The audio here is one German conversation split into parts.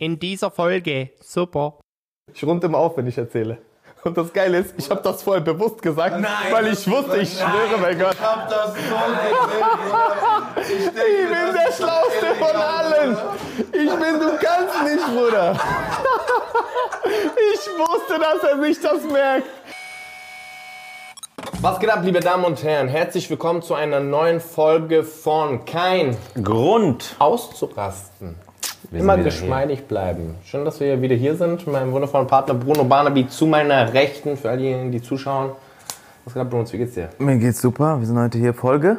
in dieser Folge. Super. Ich runde immer auf, wenn ich erzähle. Und das Geile ist, ich habe das vorher bewusst gesagt, weil ich wusste, ich schwöre bei Gott. Ich hab das so gesehen, Ich, Ich bin der Schlauste von allen. Ich bin, du kannst nicht, Bruder. Ich wusste, dass er sich das merkt. Was geht ab, liebe Damen und Herren? Herzlich willkommen zu einer neuen Folge von Kein Grund. auszurasten. Wir Immer geschmeidig bleiben. Schön, dass wir wieder hier sind. Mit meinem wundervollen Partner Bruno Barnaby zu meiner Rechten. Für all diejenigen, die zuschauen. Was geht ab, Bruno? Wie geht's dir? Mir geht's super. Wir sind heute hier Folge.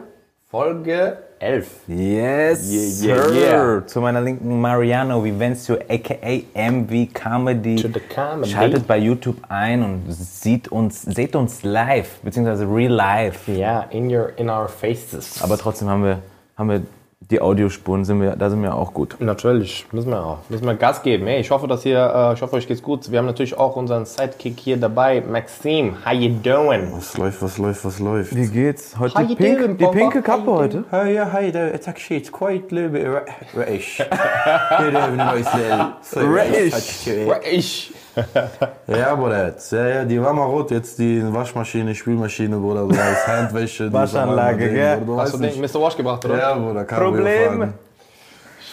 Folge 11. Yes, Yeah, yeah, sir. yeah. Zu meiner linken Mariano Vivencio aka MV Comedy. To the comedy. Schaltet bei YouTube ein und sieht uns, seht uns live, beziehungsweise real live. Ja, in, your, in our faces. Aber trotzdem haben wir, haben wir die Audiospuren, sind wir, da sind wir auch gut. Natürlich, müssen wir auch. Müssen wir Gas geben. Hey, ich hoffe, dass ihr, äh, ich hoffe, euch geht's gut. Wir haben natürlich auch unseren Sidekick hier dabei, Maxim. How you doing? Was läuft, was läuft, was läuft? Wie geht's? Heute How pink, doing, die pinke Kappe heute. Yeah, hey there. It's actually it's quite a little bit ra- British. Ja, Bruder. Ja, ja, die war mal rot, jetzt die Waschmaschine, Spülmaschine, Bruder, so als Handwäsche. die Waschanlage, gell? Bruder, Du Hast weißt du nicht. den Mr. Wash gebracht, oder? Ja, Bruder, kann Problem.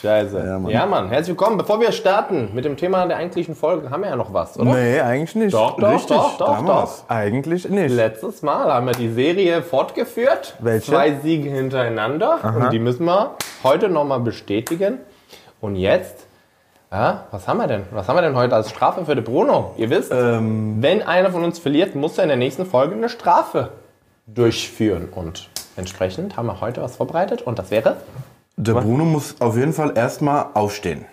Scheiße. Ja, Mann. Ja, Mann. Herzlich willkommen. Bevor wir starten mit dem Thema der eigentlichen Folge, haben wir ja noch was, oder? Nee, eigentlich nicht. Doch, doch, Richtig, doch, doch, doch. Eigentlich nicht. Letztes Mal haben wir die Serie fortgeführt. Welche? Zwei Siege hintereinander. Und die müssen wir heute nochmal bestätigen. Und jetzt, ja, was haben wir denn? Was haben wir denn heute als Strafe für den Bruno? Ihr wisst, Ähm. wenn einer von uns verliert, muss er in der nächsten Folge eine Strafe durchführen. Und entsprechend haben wir heute was vorbereitet. Und das wäre Der Bruno muss auf jeden Fall erstmal aufstehen.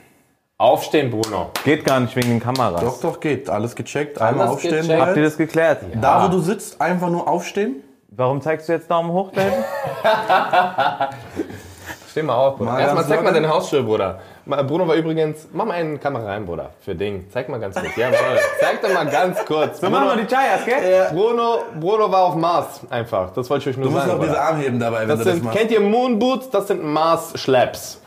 Aufstehen, Bruno. Geht gar nicht wegen den Kameras. Doch, doch, geht. Alles gecheckt. Einmal Alles aufstehen. gecheckt. Habt ihr das geklärt? Da, wo du sitzt, einfach nur aufstehen. Warum zeigst du jetzt Daumen hoch, David? Steh mal auf, Bruder. Mal Erstmal ganz zeig mal locker. deine Hausschuhe, Bruder. Bruno war übrigens, mach mal eine Kamera rein, Bruder. Für Ding. Zeig mal ganz kurz. Jawohl. Zeig doch mal ganz kurz. So machen wir die Chayas, gell? Bruno, Bruno war auf Mars einfach. Das wollte ich euch nur Du musst sagen. noch diese Bruder. Arme heben dabei, wenn Das du das sind, machst. kennt ihr Moon Boots? Das sind Mars Schlaps.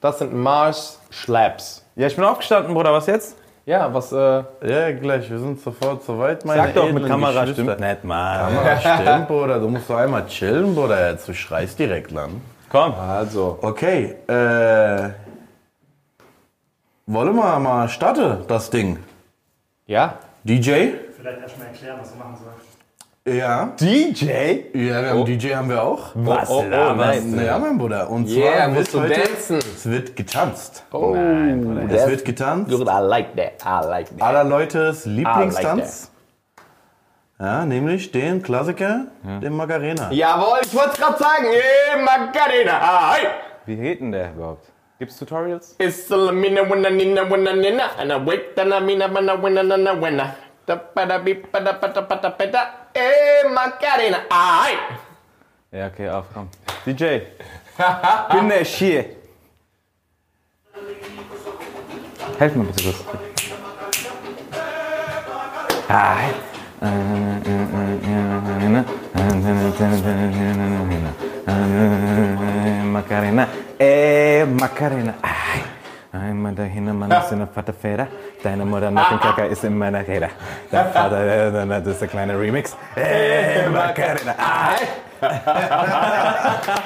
Das sind Mars Schlaps. Ja, ich bin aufgestanden, Bruder. Was jetzt? Ja, was, äh, Ja, gleich. Wir sind sofort soweit, meine Sag doch, mit Kamera Geschwister. stimmt nicht, Mann. Kamera stimmt, Bruder. Du musst doch einmal chillen, Bruder. Jetzt, du schreist direkt lang. Komm. also. Okay, äh. Wollen wir mal starten, das Ding? Ja? DJ? Vielleicht erstmal erklären, was er machen soll. Ja. DJ? Ja, wir haben DJ haben wir auch. Was oh, oh, laberst nein. Ja, mein Bruder. Und Yeah, zwar musst wird du heute, dancen. es wird getanzt. Oh, Es wird getanzt. Good, I like that. I like that. Aller Leutes I Lieblingstanz. Ja, nämlich den Klassiker, den Macarena. Jawohl, ich wollte es gerade sagen. Hey, Macarena. Ah, hey. Wie geht denn der überhaupt? Gibt's Tutorials? It's a mina winna nina winna nina wait then I mina winna winna nina winna. Da pada bi pada pada pada pada. Eh Macarena. Ai. Ja, okay, auf, komm. DJ. Bin der Schier. Helf mir bitte kurz. Hi. Macarena, eh Macarena, ai. Einmal dahin, Mann ist eine Vaterfeder. Deine Mutter nach dem Kacker ist in meiner Räder. Dein Vater, äh, das ist der kleine Remix. Eh Macarena, ai.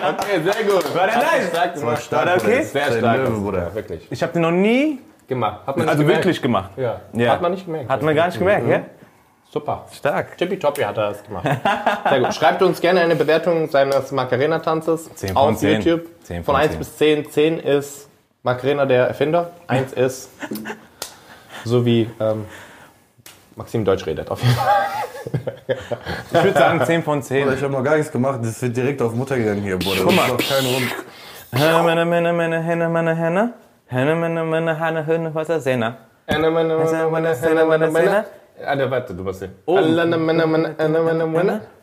Okay, sehr gut. War der nice? Stark War stark, War der okay? Das ist Sehr stark. Löwe, Bruder. wirklich. Ich habe den noch nie, Gemacht. Hat man nicht also gemerkt. wirklich gemacht. Ja. Ja. Hat man nicht gemerkt. Hat man gar nicht gemerkt, ja? Super. Stark. Tippitoppi hat er das gemacht. Sehr gut. Schreibt uns gerne eine Bewertung seines Macarena-Tanzes 10 von auf 10. YouTube. 10 von von 1 10. bis 10. 10 ist Macarena der Erfinder. 1 ist so wie ähm, Maxim Deutsch redet. Auf jeden Fall. Ich würde sagen 10 von 10. Bruder, ich habe noch gar nichts gemacht. Das wird direkt auf Mutter gegangen hier, Bruder. Guck mal. Das ist doch kein Rund. Henne, meine, meine, meine, Henne, meine, Henne. Henne, meine, meine, Henne, Henne, was ist Sena? Anna, Manna, Manna, Manna, Manna, Manna, Manna. Alter, warte, du musst sehen. Alla, na, Manna, Manna, Anna, Manna, Manna. Anna, Manna,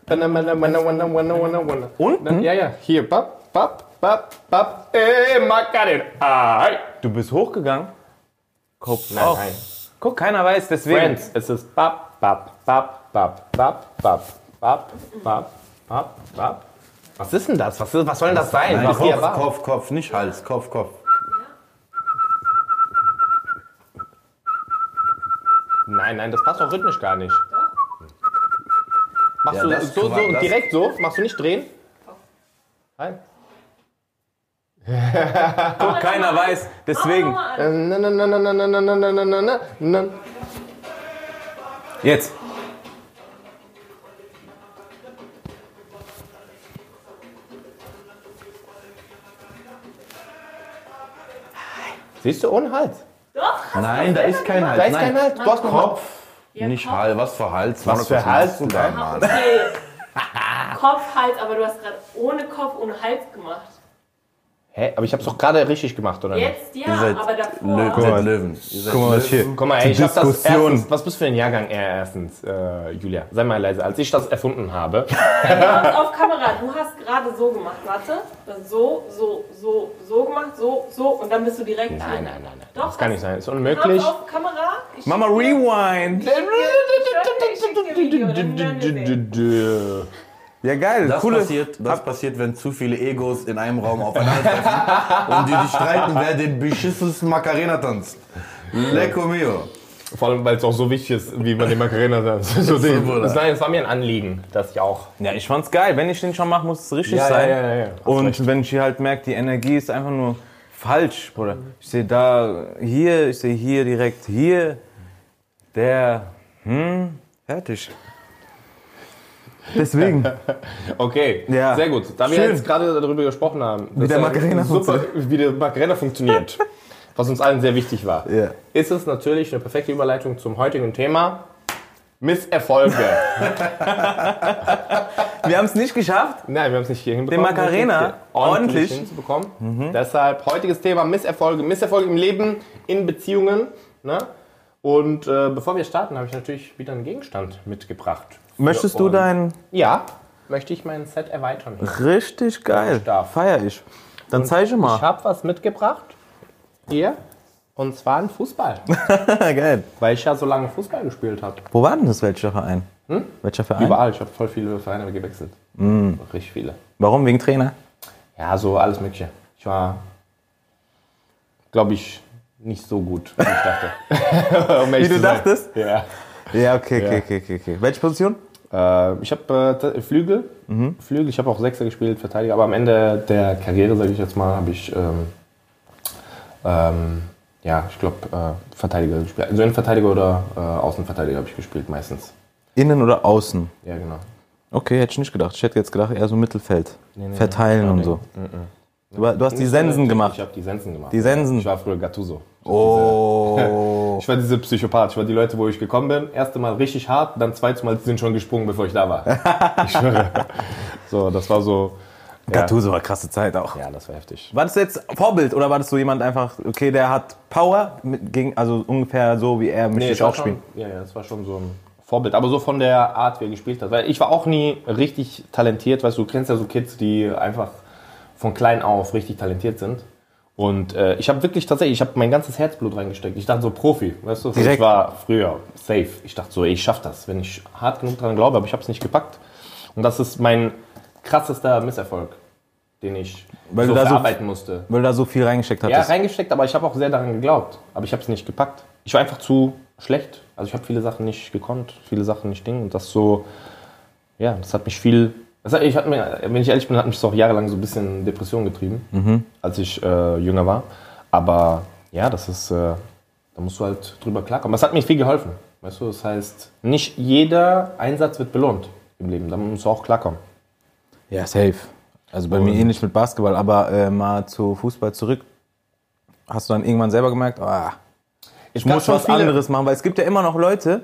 Manna, Manna, Manna, Manna, Manna. Unten? Ja, ja, hier, papp, papp, papp. Ey, Macarena. Ai. Du bist hochgegangen? Kopf Nein, nein. Guck, keiner weiß, deswegen. Friends, es ist papp, papp, papp, papp, papp, papp, papp, papp, papp, papp. Was ist denn das? Was, was soll denn das sein? Hier Kopf? Kopf, Kopf, nicht Hals, Kopf, Kopf. Nein, nein, das passt auch rhythmisch gar nicht. Doch. Machst ja, du das, so, so das. direkt so? Machst du nicht drehen? Doch. Nein. Guck, keiner weiß, deswegen. Jetzt. Siehst du, ohne Hals. Nein, da ist kein Hals. Da ist Nein. kein Hals. Du hast noch Kopf. Ja, Nicht Kopf. Hals. Was für Hals? Was für Hals, du da, Mann? Okay. Kopf, Hals, aber du hast gerade ohne Kopf, ohne Hals gemacht. Hä? Aber ich hab's doch gerade richtig gemacht, oder? Jetzt ja, Ihr seid, aber Lö davor. ihr seid Löwen. Ihr seid Guck mal, was hier. Guck mal, ey, ich hab das erstens, Was bist du für ein Jahrgang er erstens, äh, Julia? Sei mal leise. Als ich das erfunden habe, Du hast auf Kamera, du hast gerade so gemacht, warte. So, so, so, so gemacht, so, so und dann bist du direkt Nein, nein, nein, nein. Doch, das kann nicht sein. Ist unmöglich. auf Kamera. Ich Mama, rewind. Ich Ja, geil. Das, Coole. passiert, das passiert, wenn zu viele Egos in einem Raum aufeinandertreffen und die, die streiten, wer den beschissensten Macarena tanzt. Lecco mio. Vor allem, weil es auch so wichtig ist, wie man den Macarena sagt. So den, das, nein, war mir ein Anliegen, dass ich auch. Ja, ich fand's geil. Wenn ich den schon mache, muss es richtig Ja, sein. ja, ja, ja. Und recht. wenn ich hier halt merke, die Energie ist einfach nur falsch, Bruder. Ich sehe da, hier, ich sehe hier direkt, hier, der, hm, fertig. Deswegen. Okay, Ja. sehr gut. Da wir Schön. jetzt gerade darüber gesprochen haben, Wie der Macarena super, wie der Macarena funktioniert, was uns allen sehr wichtig war, Ja. ist es natürlich eine perfekte Überleitung zum heutigen Thema. Misserfolge. Wir haben es nicht geschafft. Nein, wir haben es nicht hier hinbekommen. Den Macarena ordentlich, ordentlich. hinzubekommen. Deshalb heutiges Thema Misserfolge. Misserfolge im Leben, in Beziehungen. Ne? Und äh, bevor wir starten, habe ich natürlich wieder einen Gegenstand mitgebracht. Möchtest du dein Ja, möchte ich mein Set erweitern. richtig geil? Ich. Feier ich. Dann zeige Ich mal. habe was mitgebracht. Hier. Und zwar ein Fußball. geil. weil ich ja so lange Fußball gespielt habe. Wo war denn das welcher Verein? Welcher Verein? Überall. Ich habe voll viele Vereine gewechselt. Mm. Richtig viele. Warum? Wegen Trainer? Ja, so alles Mögliche. Ich war, glaube ich, nicht so gut, wie ich dachte. Um Wie du sein. dachtest? Ja. Ja, okay, okay, Ja. okay, okay, okay. Welche Position? Äh, ich habe äh, Flügel. Mhm. Flügel. Ich habe auch Sechser gespielt, Verteidiger. Aber am Ende der Karriere, sage ich jetzt mal, habe ich, ähm, ähm, ja, ich glaube, äh, Verteidiger gespielt. Also Innenverteidiger oder äh, Außenverteidiger habe ich gespielt meistens. Innen oder außen? Ja, genau. Okay, hätte ich nicht gedacht. Ich hätte jetzt gedacht, eher so Mittelfeld. nee, Verteilen nee. und so. Du, du hast die Sensen Ich gemacht. habe die Sensen gemacht. Die Sensen. Ich war früher Gattuso. Oh. Ich war diese Psychopath. Ich war die Leute, wo ich gekommen bin. Erste Mal richtig hart, dann zweites Mal sind schon gesprungen, bevor ich da war. ich schwöre. So, das war so. Ja, Gattuso war krasse Zeit auch. ja, das war heftig. War das jetzt Vorbild oder war das so jemand einfach, okay, der hat Power, mit, gegen, also ungefähr so wie er möchte Nee, ich auch war spielen? Schon, ja, ja, das war schon so ein Vorbild. Aber so von der Art, wie er gespielt hat. Weil ich war auch nie richtig talentiert. Weißt du, du kennst ja so Kids, die einfach von klein auf richtig talentiert sind. Und äh, ich habe wirklich tatsächlich, ich habe mein ganzes Herzblut reingesteckt. Ich dachte so Profi, weißt du? Direkt. Ich war früher safe. Ich dachte so, ey, ich schaff das, wenn ich hart genug dran glaube, aber ich habe es nicht gepackt. Und das ist mein krassester Misserfolg, den ich Weil so du da so- verarbeiten musste. Weil du da so viel reingesteckt Ja, hattest. reingesteckt, aber ich habe auch sehr daran geglaubt. Aber ich habe es nicht gepackt. Ich war einfach zu schlecht. Also ich habe viele Sachen nicht gekonnt, viele Sachen nicht ding. Und das so, ja, das hat mich viel. Das ich hat mir, wenn ich ehrlich bin, hat mich das auch jahrelang so ein bisschen in Depression getrieben, als ich äh, jünger war. Aber ja, das ist, äh, da musst du halt drüber klarkommen. Das hat mir viel geholfen. Weißt du, das heißt, nicht jeder Einsatz wird belohnt im Leben. Da musst du auch klarkommen. Ja, safe. Also bei mir ähnlich mit Basketball, aber äh, mal zu Fußball zurück. Hast du dann irgendwann selber gemerkt, ah, ich muss schon was viele- anderes machen, weil es gibt ja immer noch Leute,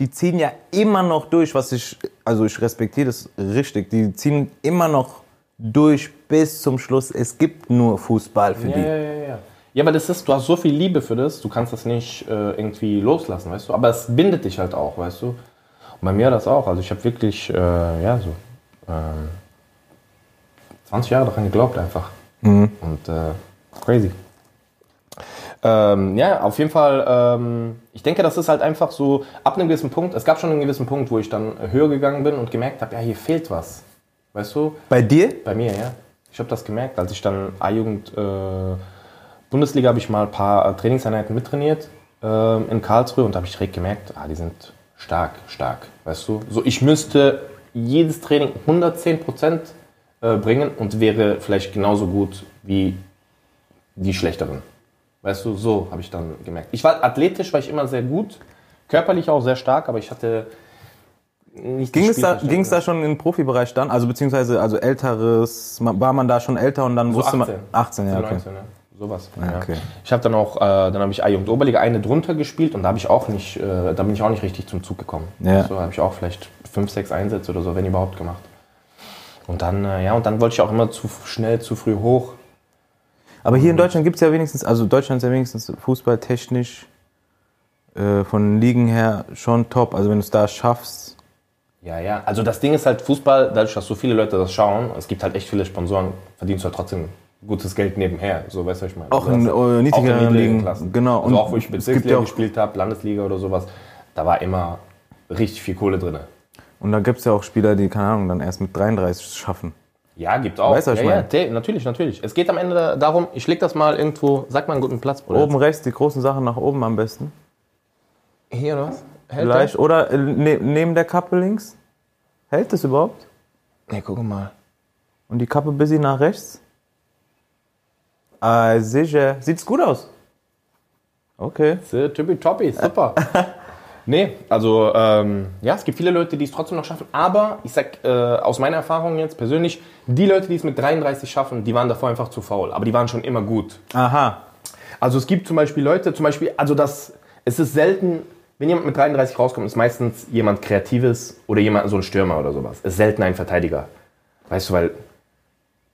die ziehen ja immer noch durch, was ich, also ich respektiere das richtig, die ziehen immer noch durch bis zum Schluss. Es gibt nur Fußball für Ja, die. ja, ja, ja. Ja, aber das ist, du hast so viel Liebe für das, du kannst das nicht äh, irgendwie loslassen, weißt du? Aber es bindet dich halt auch, weißt du? Und bei mir das auch. Also ich habe wirklich, äh, ja, so ähm, 20 Jahre daran geglaubt einfach. Und äh, crazy. Ähm, ja, auf jeden Fall, ähm, ich denke, das ist halt einfach so, ab einem gewissen Punkt, es gab schon einen gewissen Punkt, wo ich dann höher gegangen bin und gemerkt habe, ja, hier fehlt was. Weißt du? Bei dir? Bei mir, ja. Ich habe das gemerkt, als ich dann A-Jugend äh, Bundesliga habe ich mal ein paar äh, Trainingseinheiten mittrainiert ähm, in Karlsruhe und da habe ich direkt gemerkt, ah, die sind stark, stark, weißt du. So, ich müsste jedes Training 110 Prozent äh, bringen und wäre vielleicht genauso gut wie die schlechteren. Weißt du, so habe ich dann gemerkt. Ich war athletisch, war ich immer sehr gut, körperlich auch sehr stark, aber ich hatte nicht Ging es, da, ging es da schon den Profibereich dann? Also beziehungsweise also älteres, war man da schon älter und dann So wusste 18. man. 18, ja, okay. 19, ja. Sowas. Ja, ja. okay. Ich habe dann auch, äh, dann habe ich A-Jugend Oberliga eine drunter gespielt und da habe ich auch nicht, äh, da bin ich auch nicht richtig zum Zug gekommen. Ja. So habe ich auch vielleicht fünf, sechs Einsätze oder so, wenn überhaupt gemacht. Und dann, äh, ja, und dann wollte ich auch immer zu schnell, zu früh hoch. Aber hier in Deutschland gibt es ja wenigstens, also Deutschland ist ja wenigstens fußballtechnisch äh, von Ligen her schon top. Also wenn du es da schaffst. Ja, ja. Also das Ding ist halt Fußball, dadurch, dass so viele Leute das schauen, es gibt halt echt viele Sponsoren, verdienst du halt trotzdem gutes Geld nebenher. So, weißt du, was ich meine? Auch Also in, äh, niedrigeren Ligen. Klassen. Genau. Also Und auch wo ich Bezirksliga gespielt habe, Landesliga oder sowas, da war immer richtig viel Kohle drin. Und da gibt es ja auch Spieler, die, keine Ahnung, dann erst mit 33 schaffen. Ja, gibt auch. Weißt du, was ich ja, ja, meine? de- natürlich, natürlich. Es geht am Ende da- darum, ich leg das mal irgendwo, sag mal einen guten Platz, Bruder. Oben rechts, die großen Sachen nach oben am besten. Hier oder was? Hält Vielleicht. Oder äh, ne, neben der Kappe links. Hält es überhaupt? Der? Nee, guck mal. Und die Kappe bisschen nach rechts? Ah, sicher. Sieht's gut aus. Okay. Tippitoppi, super. nee, also ähm, ja, es gibt viele Leute, die es trotzdem noch schaffen, aber ich sag äh, aus meiner Erfahrung jetzt persönlich, die Leute, die es mit 33 schaffen, die waren davor einfach zu faul, aber die waren schon immer gut. Aha. Also es gibt zum Beispiel Leute, zum Beispiel, also das, es ist selten, wenn jemand mit 33 rauskommt, ist meistens jemand Kreatives oder jemand, so ein Stürmer oder sowas. Es ist selten ein Verteidiger. Weißt du, weil,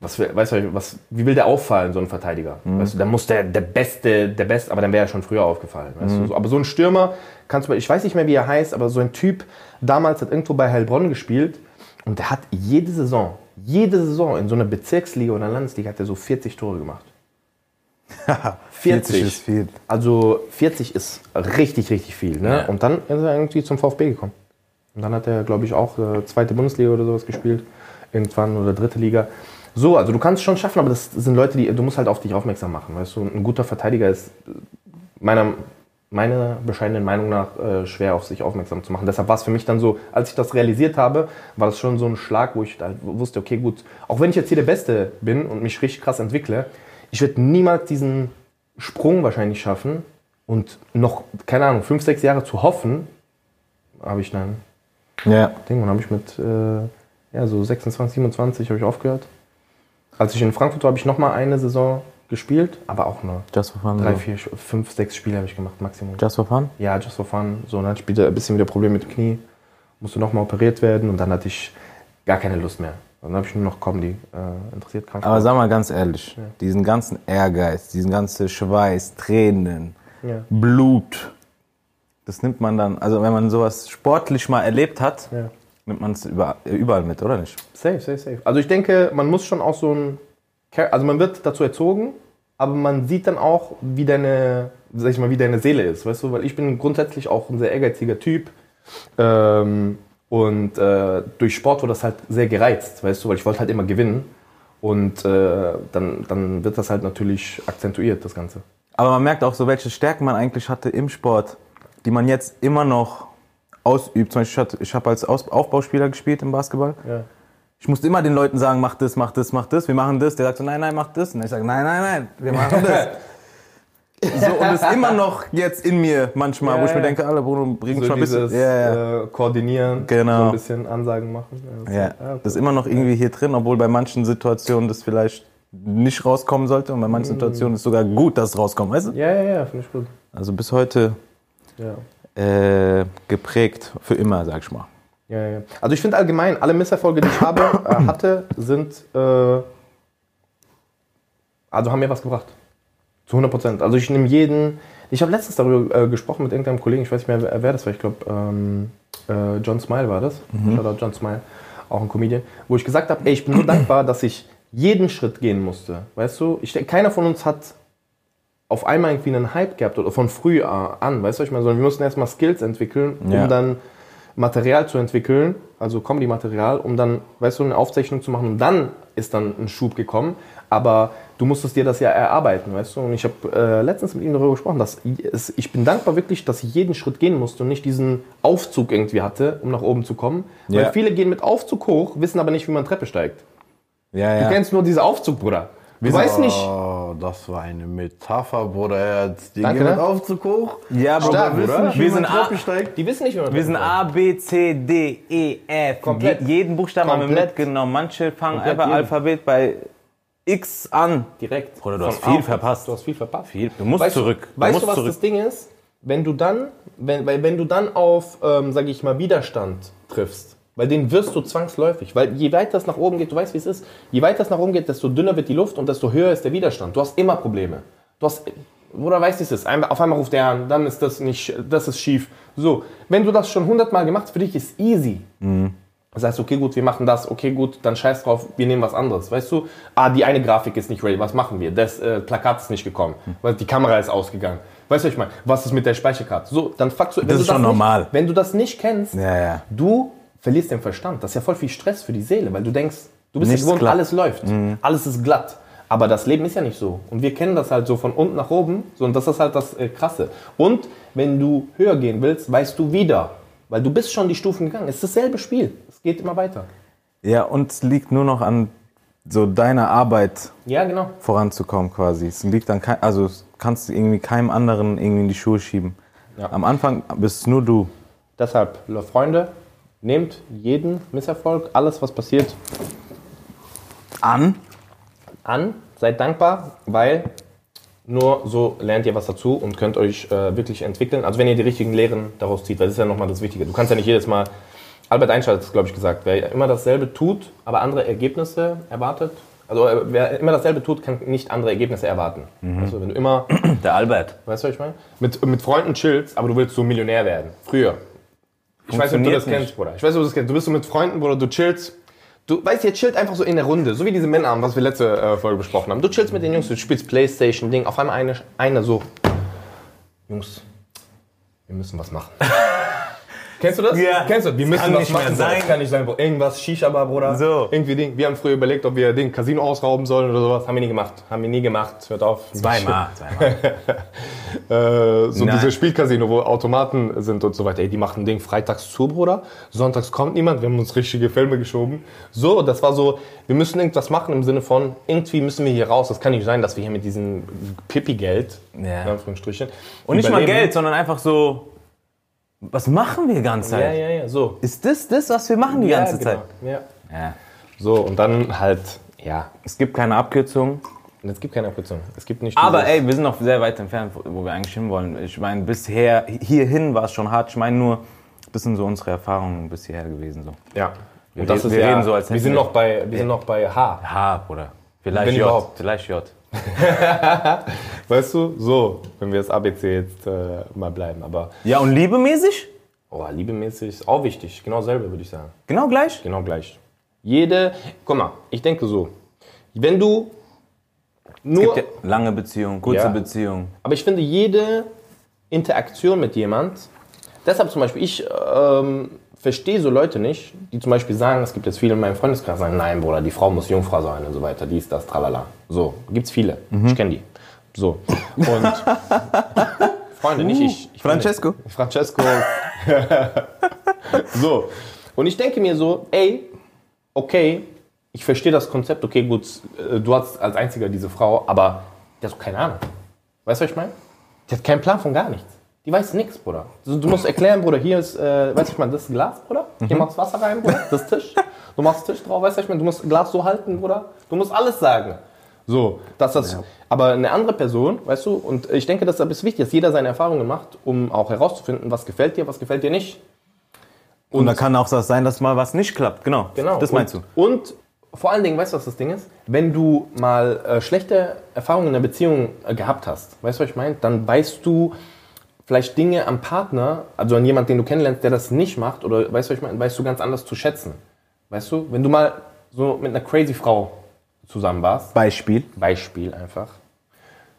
was, weißt du, was, wie will der auffallen, so ein Verteidiger? Weißt du, dann muss der, der Beste, der Beste, aber dann wäre er schon früher aufgefallen. Weißt du, so, aber so ein Stürmer, kannst du, ich weiß nicht mehr, wie er heißt, aber so ein Typ, damals hat irgendwo bei Heilbronn gespielt und der hat jede Saison, jede Saison in so einer Bezirksliga oder Landesliga hat er so 40 Tore gemacht. 40 ist viel. Also 40 ist richtig, richtig viel. Ne? Ja. Und dann ist er irgendwie zum VfB gekommen. Und dann hat er, glaube ich, auch äh, zweite Bundesliga oder sowas gespielt. Irgendwann oder dritte Liga. So, also du kannst es schon schaffen, aber das sind Leute, die du musst halt auf dich aufmerksam machen. Weißt du, ein guter Verteidiger ist äh, meiner, meiner bescheidenen Meinung nach äh, schwer auf sich aufmerksam zu machen. Deshalb war es für mich dann so, als ich das realisiert habe, war das schon so ein Schlag, wo ich halt wusste, okay, gut, auch wenn ich jetzt hier der Beste bin und mich richtig krass entwickle, ich werde niemals diesen Sprung wahrscheinlich schaffen und noch, keine Ahnung, fünf, sechs Jahre zu hoffen, habe ich dann Ja. Ding und habe ich mit äh, ja, so 26, 27 habe ich aufgehört. Als ich in Frankfurt war, habe ich noch mal eine Saison gespielt, aber auch nur Just for fun. drei, so. vier, fünf, sechs Spiele habe ich gemacht, Maximum. Just for fun? Ja, just for fun. So, und dann hatte ich wieder ein bisschen wieder Probleme mit dem Knie. Musste noch mal operiert werden und dann hatte ich gar keine Lust mehr. Dann habe ich nur noch Comedy äh, interessiert. Kampfsport. Aber sag mal ganz ehrlich, diesen ganzen Ehrgeiz, diesen ganzen Schweiß, Tränen, Ja. Blut, das nimmt man dann, also wenn man sowas sportlich mal erlebt hat, Ja. Nimmt man es über, überall mit, oder nicht? Safe, safe, safe. Also ich denke, man muss schon auch so ein, also man wird dazu erzogen, aber man sieht dann auch, wie deine, sag ich mal, wie deine Seele ist, weißt du, weil ich bin grundsätzlich auch ein sehr ehrgeiziger Typ ähm, und äh, durch Sport wurde das halt sehr gereizt, weißt du, weil ich wollte halt immer gewinnen und äh, dann, dann wird das halt natürlich akzentuiert, das Ganze. Aber man merkt auch so, welche Stärken man eigentlich hatte im Sport, die man jetzt immer noch ausübt. Zum Beispiel, ich, habe als Aus Aufbauspieler gespielt im Basketball. Ja. Ich musste immer den Leuten sagen, mach das, mach das, mach das, wir machen das. Der sagt so, nein, nein, mach das. Und ich sage, nein, nein, nein, wir machen das. so, und das ist immer noch jetzt in mir manchmal, Ja, wo ich mir ja. denke, alle Bruno, bring So schon ein bisschen. dieses Ja, ja. Äh, Koordinieren, Genau. so ein bisschen Ansagen machen. das- Ja, das ist immer noch irgendwie hier drin, obwohl bei manchen Situationen das vielleicht nicht rauskommen sollte und bei manchen Situationen ist es sogar gut, dass es rauskommt, weißt du? ja, ja, ja finde ich gut. Also bis heute. Äh, geprägt für immer, sag ich mal. Ja, ja. Also ich finde allgemein, alle Misserfolge, die ich habe, äh, hatte, sind, äh, also haben mir was gebracht. Zu 100 Prozent. Also ich nehme jeden, ich habe letztens darüber äh, gesprochen mit irgendeinem Kollegen, ich weiß nicht mehr, wer, das war, ich glaube, ähm, äh, John Smile war das. Shoutout John Smile, auch ein Comedian, wo ich gesagt habe, ey, ich bin so dankbar, dass ich jeden Schritt gehen musste. Weißt du, ich denke, keiner von uns hat auf einmal irgendwie einen Hype gehabt oder von früh an, weißt du, ich meine, sondern wir mussten erstmal Skills entwickeln, um Ja. dann Material zu entwickeln, also Comedy-Material, um dann, weißt du, eine Aufzeichnung zu machen und dann ist dann ein Schub gekommen. Aber du musstest dir das ja erarbeiten, weißt du? Und ich habe äh, letztens mit ihm darüber gesprochen, dass es, ich bin dankbar wirklich, dass ich jeden Schritt gehen musste und nicht diesen Aufzug irgendwie hatte, um nach oben zu kommen. Weil Ja. viele gehen mit Aufzug hoch, wissen aber nicht, wie man Treppe steigt. Ja, Du kennst nur diesen Aufzug, Bruder. Du weißt nicht. Oh, das war eine Metapher, Bruder. Er hat die Danke, gehen mit ne? Aufzug hoch. Ja, Bro, Stark, Wir wissen nicht, Wir sind A- steigt. Die wissen nicht, wie man Wir sind A, B, C, D, E, F. Komplett. Je- Jeden Buchstaben haben wir Komplett. mitgenommen. Manche fangen Komplett einfach jeden. Alphabet bei X an. direkt. Bruder, du hast Von viel A- verpasst. Du hast viel verpasst. Viel. Du musst weißt zurück. Du weißt musst du, was zurück. das Ding ist? Wenn du dann, wenn, weil wenn du dann auf, ähm, sage ich mal, Widerstand triffst, weil den wirst du zwangsläufig, weil je weiter es nach oben geht, du weißt, wie es ist, je weiter es nach oben geht, desto dünner wird die Luft und desto höher ist der Widerstand. Du hast immer Probleme. Du hast, oder weißt du, wie es ist? Auf einmal ruft der an, dann ist das nicht, das ist schief. So, wenn du das schon hundertmal gemacht hast, für dich ist easy. Das heißt, okay, gut, wir machen das, okay, gut, dann scheiß drauf, wir nehmen was anderes. Weißt du, ah, die eine Grafik ist nicht ready, was machen wir? Das äh, Plakat ist nicht gekommen, weil die Kamera ist ausgegangen. Weißt du, was ich meine? Was ist mit der Speicherkarte? So, dann fuckst du. Das du ist schon nicht, normal. Wenn du das nicht kennst, Ja, ja. du verlierst den Verstand. Das ist ja voll viel Stress für die Seele, weil du denkst, du bist ja Nichts gewohnt, glatt. Mhm. alles läuft, alles ist glatt. Aber das Leben ist ja nicht so. Und wir kennen das halt so von unten nach oben. So, und das ist halt das äh, Krasse. Und wenn du höher gehen willst, weißt du wieder. Weil du bist schon die Stufen gegangen. Es ist dasselbe Spiel. Es geht immer weiter. Ja, und es liegt nur noch an so deiner Arbeit Ja, genau. voranzukommen quasi. Es liegt an kein, also kannst du irgendwie keinem anderen irgendwie in die Schuhe schieben. Ja. Am Anfang bist nur du. Deshalb, Freunde, nehmt jeden Misserfolg, alles was passiert, An? an, seid dankbar, weil nur so lernt ihr was dazu und könnt euch äh, wirklich entwickeln. Also wenn ihr die richtigen Lehren daraus zieht, weil das ist ja nochmal das Wichtige. Du kannst ja nicht jedes Mal, Albert Einstein hat es, glaube ich, gesagt, wer immer dasselbe tut, aber andere Ergebnisse erwartet, also äh, wer immer dasselbe tut, kann nicht andere Ergebnisse erwarten. Also wenn du immer, Der Albert. weißt du, was ich meine? Mit, mit Freunden chillst, aber du willst so Millionär werden. Früher. Ich weiß nicht, ob du das Funktioniert kennst, Bruder. Ich weiß nicht, ob du das kennst. Du bist so mit Freunden, Bruder, du chillst. Du weißt, ihr chillt einfach so in der Runde, so wie diese Männer haben, was wir letzte äh, Folge besprochen haben. Du chillst mit den Jungs, du spielst Playstation, Ding. Auf einmal eine, einer so, Jungs, wir müssen was machen. Kennst du das? Ja. Kennst du? Wir müssen mehr machen. Sein. Das kann nicht sein. Irgendwas Shisha-Bar, Bruder. So. Irgendwie Ding. Wir haben früher überlegt, ob wir den Casino ausrauben sollen oder sowas. Haben wir nie gemacht. Haben wir nie gemacht. Hört auf. Zweimal. Zweimal. Äh, so Nein. diese Spielcasino, wo Automaten sind und so weiter. Ey, die machen ein Ding freitags zu, Bruder. Sonntags kommt niemand. Wir haben uns richtige Filme geschoben. So, das war so, wir müssen irgendwas machen im Sinne von, irgendwie müssen wir hier raus. Das kann nicht sein, dass wir hier mit diesem Pipi-Geld, Ja. in Anführungsstrichen, Und nicht mal. Geld, sondern einfach so, was machen wir die ganze Ja, Zeit? ja, ja, so. Ist das das, was wir machen die Ja, ganze genau. Zeit? Ja. Ja. So, und dann halt, ja. Es gibt keine Abkürzung. Es gibt keine Abkürzung. Es gibt nicht Aber ey, wir sind noch sehr weit entfernt, wo- wir eigentlich hinwollen. Ich meine, bisher, hierhin war es schon hart. Ich meine nur, das sind so unsere Erfahrungen bis hierher gewesen. So. Ja. Wir Und das reden- ist wir ja, reden so, als wir hätten sind wir- noch bei, wir sind noch bei H. H, Bruder. Vielleicht J. Vielleicht J. Weißt du? So, wenn wir das ABC jetzt äh, mal bleiben. Aber Ja, und liebemäßig? oh, liebemäßig ist auch wichtig. Genau selber, würde ich sagen. Genau gleich? Genau gleich. Jede, guck mal, ich denke so, wenn du nur, Gibt ja lange Beziehung, kurze Ja. Beziehung. aber ich finde jede Interaktion mit jemand, deshalb zum Beispiel, ich ähm, verstehe so Leute nicht, die zum Beispiel sagen, es gibt jetzt viele in meinem Freundeskreis, sagen, nein, Bruder, die Frau muss Jungfrau sein und so weiter, dies, das, tralala. So, gibt's viele. Mhm. Ich kenne die. So. Und Freunde, nicht ich. ich Francesco? Finde, Francesco. so. Und ich denke mir so, ey, okay, ich verstehe das Konzept, okay, gut, äh, du hast als einziger diese Frau, aber die hat keine Ahnung. Weißt du, was ich meine? Die hat keinen Plan von gar nichts. Die weiß nichts, Bruder. Du, du musst erklären, Bruder, hier ist, äh, weißt du, ich meine, das ist Glas, Bruder. Hier machst du Wasser rein, Bruder. Das ist Tisch. Du machst Tisch drauf, weißt du, ich meine, du musst Glas so halten, Bruder. Du musst alles sagen. So, dass das, aber eine andere Person, weißt du, und ich denke, das ist wichtig, dass jeder seine Erfahrungen macht, um auch herauszufinden, was gefällt dir, was gefällt dir nicht. Und, da kann auch das sein, dass mal was nicht klappt. Genau. Genau. Das meinst du. und, Und vor allen Dingen, weißt du, was das Ding ist? Wenn du mal äh, schlechte Erfahrungen in der Beziehung äh, gehabt hast, weißt du, was ich meine? Dann weißt du vielleicht Dinge am Partner, also an jemand, den du kennenlernst, der das nicht macht, oder weißt du, was ich meine? Weißt du ganz anders zu schätzen. Weißt du? Wenn du mal so mit einer crazy Frau zusammen warst, Beispiel. Beispiel einfach.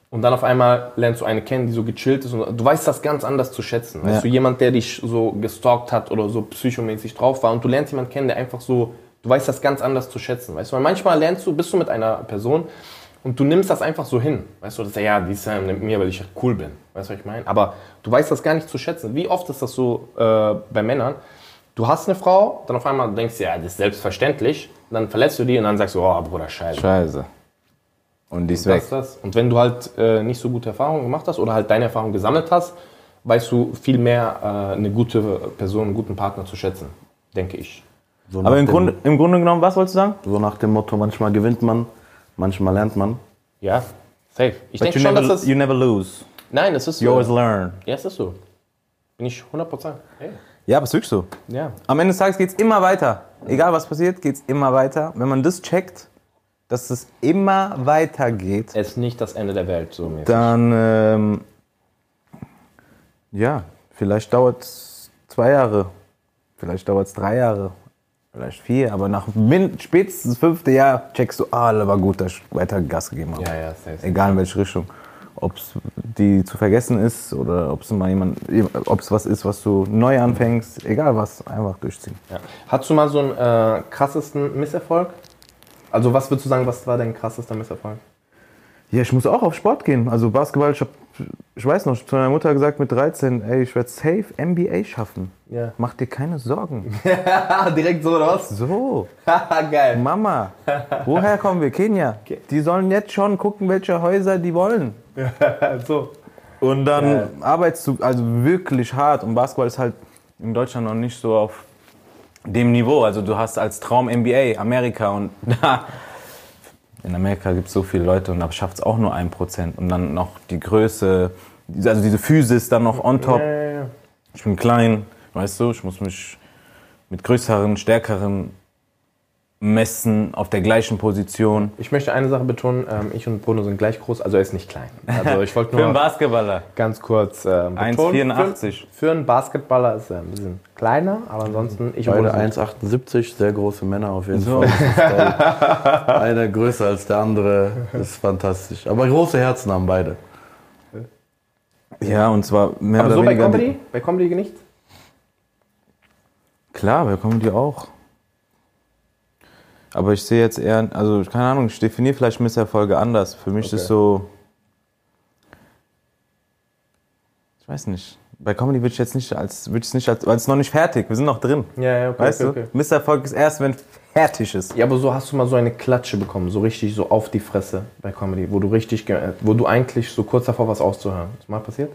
Und dann auf einmal lernst du eine kennen, die so gechillt ist und du weißt das ganz anders zu schätzen. Weißt Ja. du, jemand, der dich so gestalkt hat oder so psychomäßig drauf war und du lernst jemanden kennen, der einfach so, du weißt das ganz anders zu schätzen. Weißt du, weil manchmal lernst du, bist du mit einer Person und du nimmst das einfach so hin. Weißt du, das ist ja, die ist ja mit mir, weil ich cool bin. Weißt du, was ich meine? Aber du weißt das gar nicht zu schätzen. Wie oft ist das so äh, bei Männern? Du hast eine Frau, dann auf einmal denkst du, ja, das ist selbstverständlich. Dann verlässt du die und dann sagst du, oh, Bruder, scheiße. Scheiße. Und die ist Das weg. das. Und wenn du halt äh, nicht so gute Erfahrungen gemacht hast oder halt deine Erfahrungen gesammelt hast, weißt du viel mehr äh, eine gute Person, einen guten Partner zu schätzen, denke ich. So Aber im dem- Grunde, im Grunde genommen, was wolltest du sagen? So nach dem Motto, manchmal gewinnt man, manchmal lernt man. Ja, safe. Ich denke schon, never, dass das... you never lose. Nein, es ist You always so. learn. Ja, es ist so. Bin ich 100 Prozent. Hey. Ja, aber es ist wirklich so. Ja. Am Ende des Tages geht es immer weiter. Egal was passiert, geht es immer weiter. Wenn man das checkt, dass es immer weitergeht, Es ist nicht das Ende der Welt, so mäßig. dann, ähm, ja, vielleicht dauert es zwei Jahre, vielleicht dauert es drei Jahre, vielleicht vier, aber nach min spätestens fünfte Jahr checkst du, ah, das war gut, dass ich weiter Gas gegeben habe. Ja, ja, safe. Egal in welche Richtung. Ob es die zu vergessen ist oder ob es mal jemand, ob es was ist, was du neu anfängst, egal was, einfach durchziehen. Ja. Hast du mal so einen äh, krassesten Misserfolg? Also was würdest du sagen, was war dein krassester Misserfolg? Ja, ich muss auch auf Sport gehen. Also Basketball, ich, hab, ich weiß noch, ich zu meiner Mutter gesagt mit 13, ey, ich werde safe NBA schaffen. Ja. Mach dir keine Sorgen. Direkt so oder was? So, Geil. Mama, woher kommen wir? Kenia. Die sollen jetzt schon gucken, welche Häuser die wollen. so. Und dann arbeitest du also wirklich hart. Und Basketball ist halt in Deutschland noch nicht so auf dem Niveau. Also du hast als Traum NBA, Amerika und da. In Amerika gibt es so viele Leute und da schafft es auch nur ein Prozent. Und dann noch die Größe, also diese Physis dann noch on top. Ja, ja, ja. Ich bin klein, weißt du, ich muss mich mit größeren, stärkeren messen auf der gleichen Position. Ich möchte eine Sache betonen, ähm, ich und Bruno sind gleich groß, also er ist nicht klein. Also ich wollte Für einen nur Basketballer. ganz kurz betonen. 1,84. Für, für einen Basketballer ist er ein bisschen kleiner, aber ansonsten ich und Beide Bruno sind 1,78, sehr große Männer auf jeden So. Fall. Einer größer als der andere, das ist fantastisch. Aber große Herzen haben beide. Ja, und zwar mehr Aber oder so bei weniger. Comedy? Bei Comedy nicht? Klar, bei Comedy auch. Aber ich sehe jetzt eher, also keine Ahnung, ich definiere vielleicht Misserfolge anders. Für mich ist so. Ich weiß nicht. Bei Comedy würde ich jetzt nicht als, würde ich nicht als, weil es ist noch nicht fertig, wir sind noch drin. Ja, ja, okay, weißt okay, du? Misserfolg ist erst, wenn fertig ist. Ja, aber so hast du mal so eine Klatsche bekommen, so richtig so auf die Fresse bei Comedy, wo du richtig, wo du eigentlich so kurz davor warst auszuhören. Ist mal passiert?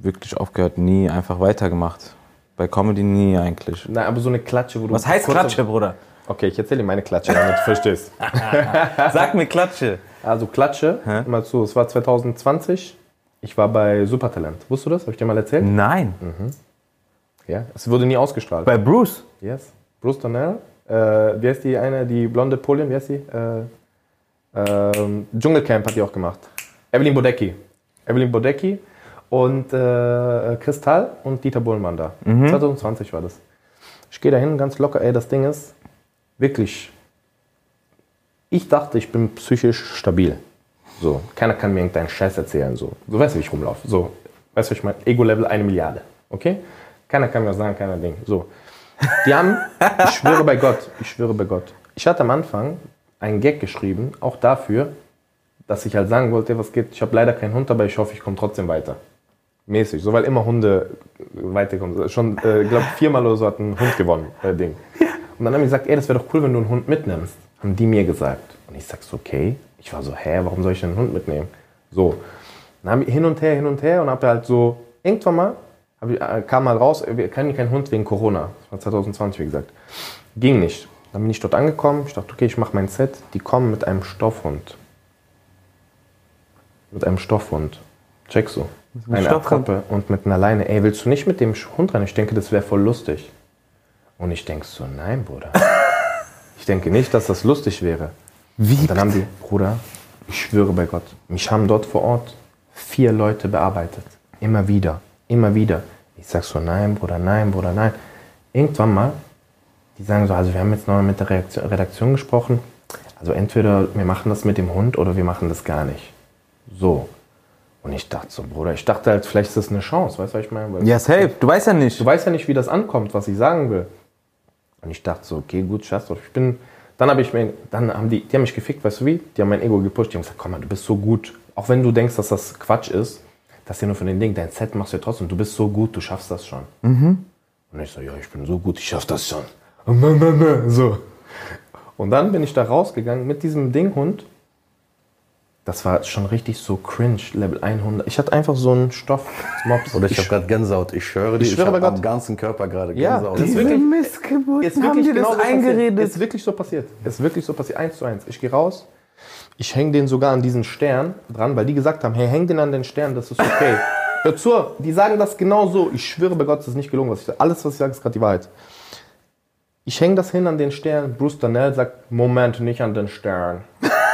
Wirklich aufgehört, nie, einfach weitergemacht. Bei Comedy nie eigentlich. Nein, aber so eine Klatsche, wo du. Was heißt Klatsche, Bruder? Okay, ich erzähle dir meine Klatsche, damit du verstehst. Sag mir Klatsche. Also Klatsche, Hä? mal zu, es war 2020. Ich war bei Supertalent. Wusstest du das? Habe ich dir mal erzählt? Nein. Ja. Es wurde nie ausgestrahlt. Bei Bruce. Yes. Bruce Donnell. Äh, wie heißt die eine, die blonde Polin, wie heißt die? Äh, ähm, Dschungelcamp hat die auch gemacht. Evelyn Bodecki. Evelyn Bodecki und äh, Kristall und Dieter Bohlmann da. 2020 war das. Ich gehe da hin, ganz locker, ey, das Ding ist wirklich. Ich dachte, ich bin psychisch stabil. So, keiner kann mir irgendeinen Scheiß erzählen. So, so weißt du, wie ich rumlaufe. So, weißt du, ich meine, Ego-Level eine Milliarde. Okay? Keiner kann mir sagen, keiner Ding. So. Die haben, ich schwöre bei Gott, ich schwöre bei Gott. Ich hatte am Anfang einen Gag geschrieben, auch dafür, dass ich halt sagen wollte, was geht. Ich habe leider keinen Hund, aber ich hoffe, ich komme trotzdem weiter. Mäßig, so weil immer Hunde weiterkommen. Schon, äh, glaube, viermal oder so hat ein Hund gewonnen, äh, Ding. Und dann haben die gesagt, ey, das wäre doch cool, wenn du einen Hund mitnimmst. Haben die mir gesagt. Und ich sag so, okay. Ich war so, hä, warum soll ich denn einen Hund mitnehmen? So. Dann haben wir hin und her, hin und her und hab halt so, irgendwann mal, ich, äh, kam mal raus, äh, wir können keinen Hund wegen Corona. Das war 2020, wie gesagt. Ging nicht. Dann bin ich dort angekommen. Ich dachte, okay, ich mache mein Set. Die kommen mit einem Stoffhund. Mit einem Stoffhund. Checkst du? Eine Stoffhund? Attrappe und mit einer Leine. Ey, willst du nicht mit dem Hund rein? Ich denke, das wäre voll lustig. Und ich denke so, nein, Bruder. Ich denke nicht, dass das lustig wäre. Wie? Und dann haben die, Bruder, ich schwöre bei Gott, mich haben dort vor Ort vier Leute bearbeitet. Immer wieder, immer wieder. Ich sag so, nein, Bruder, nein, Bruder, nein. Irgendwann mal, die sagen so, also wir haben jetzt noch mit der Redaktion gesprochen. Also entweder wir machen das mit dem Hund oder wir machen das gar nicht. So. Und ich dachte so, Bruder, ich dachte halt, vielleicht ist das eine Chance, weißt du, was ich meine? Weil Ja, safe. Du weißt ja nicht. Du weißt ja nicht, wie das ankommt, was ich sagen will. Und ich dachte so, okay, gut, scheiß drauf. Ich bin, dann habe ich mir, dann haben die, die haben mich gefickt, weißt du wie? Die haben mein Ego gepusht. Die haben gesagt, komm mal, du bist so gut. Auch wenn du denkst, dass das Quatsch ist, das ist ja nur von den Dingen. Dein Set machst du ja trotzdem. Du bist so gut, du schaffst das schon. Und ich so, ja, ich bin so gut, ich schaff das schon. So. Und dann bin ich da rausgegangen mit diesem Dinghund. Das war schon richtig so cringe, Level 100. Ich hatte einfach so einen Stoff-Mops. Oder ich, habe gerade Gänsehaut. Ich schwöre dir, Ich ich, schwöre habe bei am ganzen Körper gerade Ja, Gänsehaut. das ist wirklich, Missgeburten ist wirklich genau so passiert. eingeredet. Ist wirklich so passiert. Ist wirklich so passiert. Eins zu eins. Ich gehe raus. Ich hänge den sogar an diesen Stern dran, weil die gesagt haben, hey, häng den an den Stern, das ist okay. Hör zu, die sagen das genau so. Ich schwöre bei Gott, das ist nicht gelungen. Was ich sage. Alles, was ich sage, ist gerade die Wahrheit. Ich hänge das hin an den Stern. Bruce Darnell sagt, Moment, nicht an den Stern.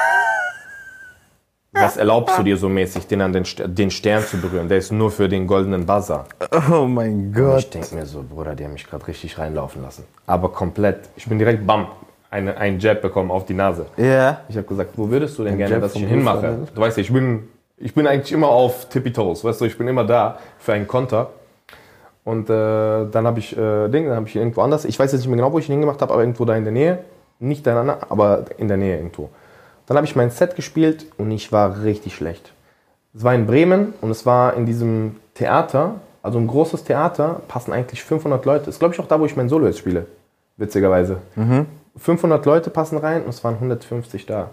Was erlaubst du dir so mäßig, den an den, den Stern zu berühren? Der ist nur für den goldenen Buzzer. Oh mein Und Gott. ich denke mir so, Bruder, die haben mich gerade richtig reinlaufen lassen. Aber komplett. Ich bin direkt, bam, eine, einen Jab bekommen auf die Nase. Ja. Ich habe gesagt, wo würdest du denn gerne, Jab dass ich hinmache? Du weißt ja, ich bin, ich bin eigentlich immer auf Tippy Toes, weißt du, ich bin immer da für einen Konter. Und äh, dann habe ich äh, Ding, dann habe ich ihn irgendwo anders. Ich weiß jetzt nicht mehr genau, wo ich ihn hingemacht habe, aber irgendwo da in der Nähe. Nicht da, aber in der Nähe irgendwo. Dann habe ich mein Set gespielt und ich war richtig schlecht. Es war in Bremen und es war in diesem Theater, also ein großes Theater, passen eigentlich 500 Leute. Ist glaube ich auch da, wo ich mein Solo jetzt spiele, witzigerweise. 500 Leute passen rein und es waren 150 da.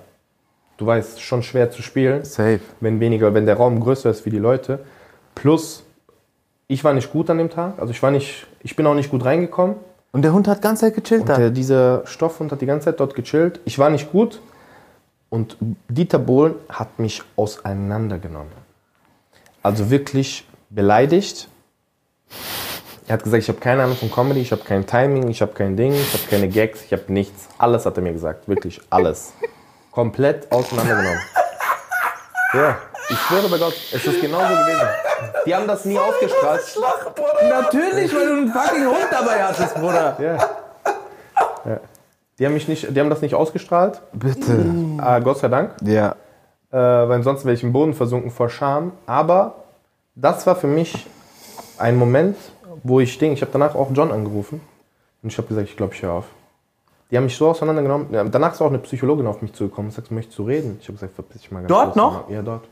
Du weißt, schon schwer zu spielen Safe. wenn weniger, wenn der Raum größer ist wie die Leute. Plus, ich war nicht gut an dem Tag, also ich war nicht, ich bin auch nicht gut reingekommen. Und der Hund hat ganz Zeit gechillt Und da. der, dieser Stoffhund hat die ganze Zeit dort gechillt. Ich war nicht gut. Und Dieter Bohlen hat mich auseinandergenommen. Also wirklich beleidigt. Er hat gesagt, ich habe keine Ahnung von Comedy, ich habe kein Timing, ich habe kein Ding, ich habe keine Gags, ich habe nichts. Alles hat er mir gesagt, wirklich alles. Komplett auseinandergenommen. Ja, ich schwöre bei Gott, es ist genauso gewesen. Die haben das nie ausgestrahlt. Natürlich, weil du einen fucking Hund dabei hattest, Bruder. Ja. ja. Die haben mich nicht, die haben das nicht ausgestrahlt. Bitte. Ah, Gott sei Dank. Ja. Äh, weil sonst wäre ich im Boden versunken vor Scham. Aber das war für mich ein Moment, wo ich Ding, ich habe danach auch John angerufen und ich habe gesagt, ich glaube, ich höre auf. Die haben mich so auseinandergenommen. Danach ist auch eine Psychologin auf mich zugekommen und sagt, möchtest du reden? Ich habe gesagt, verpiss dich mal ganz Dort noch? Ja, dort.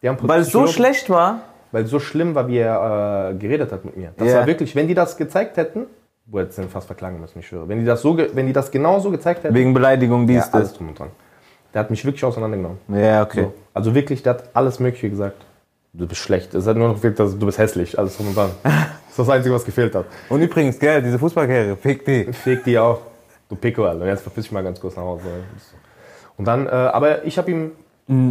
Weil es so schlecht war. Weil es so schlimm war, wie er äh, geredet hat mit mir. Das Ja. war wirklich, wenn die das gezeigt hätten, ihn fast verklagen müssen, ich schwöre. Wenn die das, so, wenn die das genau so gezeigt hätten, Wegen Beleidigung, dies, ja, alles das. drum und dran. Der hat mich wirklich auseinandergenommen. Ja, okay. So. Also wirklich, der hat alles Mögliche gesagt. Du bist schlecht. Es hat nur noch gefehlt, dass du bist hässlich. Alles drum und dran. Das ist das Einzige, was gefehlt hat. Und übrigens, gell, diese Fußballkarriere, fick die. Fick die auch. Du Pico, Alter. Jetzt verpiss dich mal ganz kurz nach Hause. Und dann, äh, aber ich habe ihm,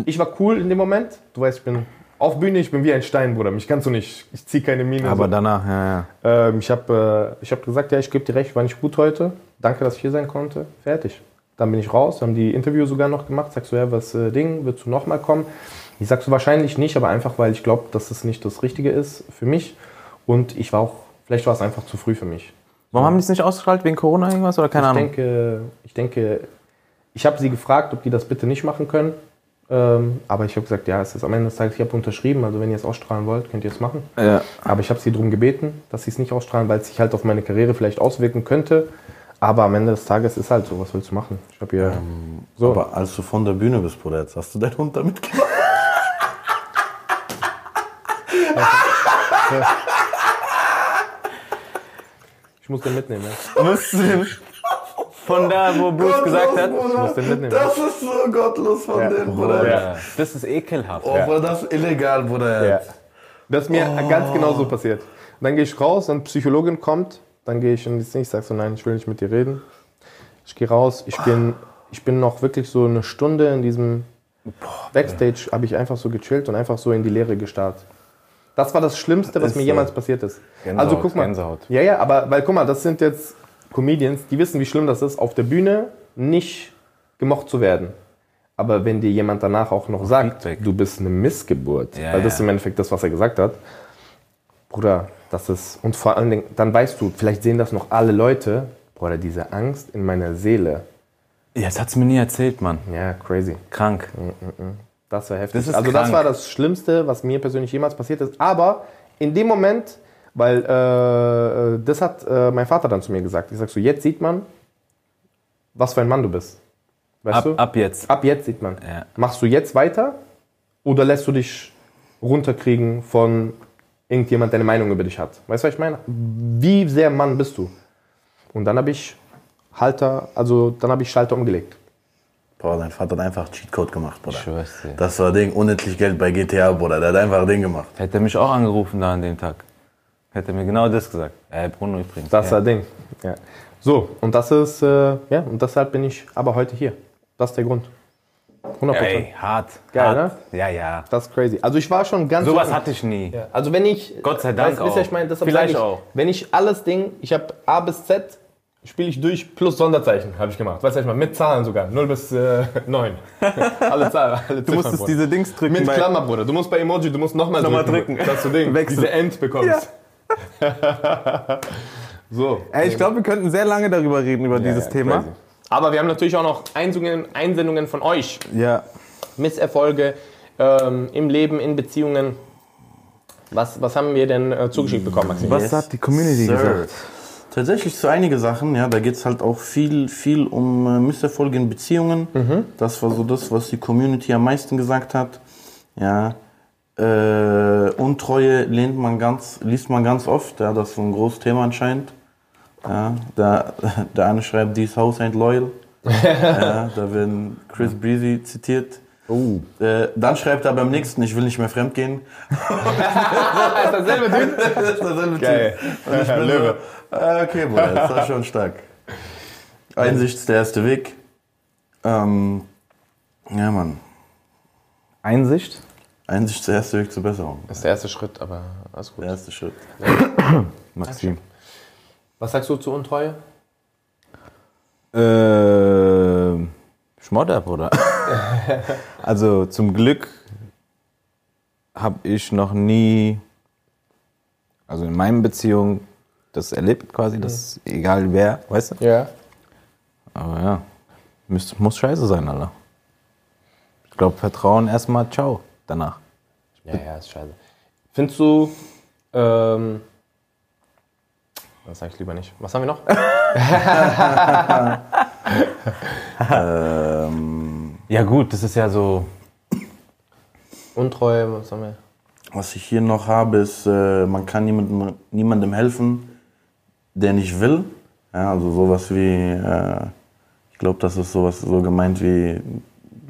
ich war cool in dem Moment. Du weißt, ich bin auf Bühne, ich bin wie ein Stein, Bruder. Mich kannst du nicht. Ich zieh keine Mine. Aber so. danach, ja, ja. Ähm, ich habe äh, ich hab gesagt, ja, ich gebe dir recht, war nicht gut heute. Danke, dass ich hier sein konnte. Fertig. Dann bin ich raus, haben die Interview sogar noch gemacht. Sagst du, ja, was äh, Ding, willst du nochmal kommen? Ich sagst du wahrscheinlich nicht, aber einfach, weil ich glaube, dass es nicht das Richtige ist für mich. Und ich war auch, vielleicht war es einfach zu früh für mich. Warum haben die es nicht ausgestrahlt? Wegen Corona irgendwas oder keine ich Ahnung? denke, ich denke, ich habe sie gefragt, ob die das bitte nicht machen können. Ähm, aber ich habe gesagt, ja, es ist am Ende des Tages, ich habe unterschrieben, also wenn ihr es ausstrahlen wollt, könnt ihr es machen. Ja. Aber ich habe sie darum gebeten, dass sie es nicht ausstrahlen, weil es sich halt auf meine Karriere vielleicht auswirken könnte. Aber am Ende des Tages ist halt so, was willst du machen? Ich habe hier so. Aber als du von der Bühne bist, Bruder, jetzt hast du deinen Hund damit gemacht. ich muss den mitnehmen. Ja. Musst du den von da, wo Bruce gesagt hat, Ich muss den mitnehmen. Das ist so gottlos von denen, Bruder. Ja. das ist ekelhaft. Oh, Bruder, das ist illegal, Bruder. Ja. Das ist mir ganz genau so passiert. Und dann gehe ich raus, dann Psychologin kommt, dann gehe ich in die Szene, ich sage so, nein, ich will nicht mit dir reden. Ich gehe raus, ich bin, ich bin noch wirklich so eine Stunde in diesem Backstage, habe ich einfach so gechillt und einfach so in die Leere gestarrt. Das war das Schlimmste, was Ist mir so. jemals passiert ist. Gänsehaut, also guck mal. Gänsehaut. Ja, ja, aber weil guck mal, das sind jetzt Comedians, die wissen, wie schlimm das ist, auf der Bühne nicht gemocht zu werden. Aber wenn dir jemand danach auch noch sagt, Feedback. du bist eine Missgeburt, Ja, weil das ist ja. im Endeffekt das, was er gesagt hat, Bruder, das ist, und vor allen Dingen, dann weißt du, vielleicht sehen das noch alle Leute, Bruder, diese Angst in meiner Seele, Ja, das hat's mir nie erzählt, Mann. ja, crazy. Krank. Das war heftig. Das ist also das krank. war das Schlimmste, was mir persönlich jemals passiert ist. Aber in dem Moment Weil äh, das hat äh, mein Vater dann zu mir gesagt. Ich sag so, jetzt sieht man, was für ein Mann du bist. Weißt Ab, du? ab jetzt. Ab jetzt sieht man. Ja. Machst du jetzt weiter oder lässt du dich runterkriegen von irgendjemand, der eine Meinung über dich hat? Weißt du, was ich meine? Wie sehr Mann bist du? Und dann habe ich Halter, also dann habe ich Schalter umgelegt. Boah, dein Vater hat einfach Cheatcode gemacht, Bruder. Ich schwör's dir. Das war Ding, unendlich Geld bei GTA, Bruder. Der hat einfach Ding gemacht. Hätte er mich auch angerufen da an dem Tag. Hätte mir genau das gesagt. Ey, Bruno übrigens. Das ist ja. das Ding. Ja. So, und das ist, äh, ja, und deshalb bin ich aber heute hier. Das ist der Grund. 100 Ey, hart. Geil, hart. Ja, ja. Das ist crazy. Also ich war schon ganz Sowas offen. hatte ich nie. Ja, Also wenn ich Gott sei Dank weißt, auch. ich meine, deshalb Vielleicht ich, auch. Wenn ich alles Ding, ich habe A bis Z, spiele ich durch plus Sonderzeichen, habe ich gemacht. Weißt du, ich mal mit Zahlen sogar, 0 bis äh, 9. alle Zahlen, alle Du musstest diese Dings drücken. mit Klammer, Bruder. Du musst bei Emoji, du musst nochmal drücken, drücken. dass du Ding, Wechsel. diese End bekommst. so. Ey, ich glaube, wir könnten sehr lange darüber reden, über dieses Ja, Thema. crazy. Aber wir haben natürlich auch noch Einsendungen, Einsendungen von euch. Ja. Misserfolge ähm, im Leben, in Beziehungen. Was, was haben wir denn äh, zugeschickt bekommen, Maxim? Was Yes, hat die Community Sir. gesagt? Tatsächlich zu einige Sachen, ja, da geht es halt auch viel, viel um äh, Misserfolge in Beziehungen. Das war so das, was die Community am meisten gesagt hat. Ja, äh, Untreue lehnt man ganz, liest man ganz oft, ja, das ist so ein großes Thema anscheinend. Ja, da, der eine schreibt, dieses Haus ain't loyal. ja, da werden Chris Breezy zitiert. Äh, dann schreibt er beim nächsten, ich will nicht mehr fremdgehen. ist dasselbe Typ? das ist derselbe Geil. Typ. Und ich bin so, ah, okay, Bruder, das war schon stark. Einsicht ist der erste Weg. Ähm, ja, Mann. Einsicht? Einsicht ist der erste Weg zur Besserung. Das ist der erste Schritt, aber alles gut. Der erste Schritt. Maxim. Was sagst du zu Untreue? Äh, Schmodder, Bruder. also zum Glück habe ich noch nie, also in meinen Beziehungen, das erlebt quasi, dass egal wer, weißt du? Ja. Aber ja, muss, muss scheiße sein, Alter. Ich glaube, Vertrauen erstmal, ciao, danach. Ja, ja, ist scheiße. Findest du, ähm, das sag ich lieber nicht. Was haben wir noch? Ähm, Ja gut, das ist ja so, Untreue, was haben wir? was ich hier noch habe, ist, äh, man kann niemandem, niemandem helfen, der nicht will. Ja, also sowas wie, äh, ich glaube, das ist sowas so gemeint wie,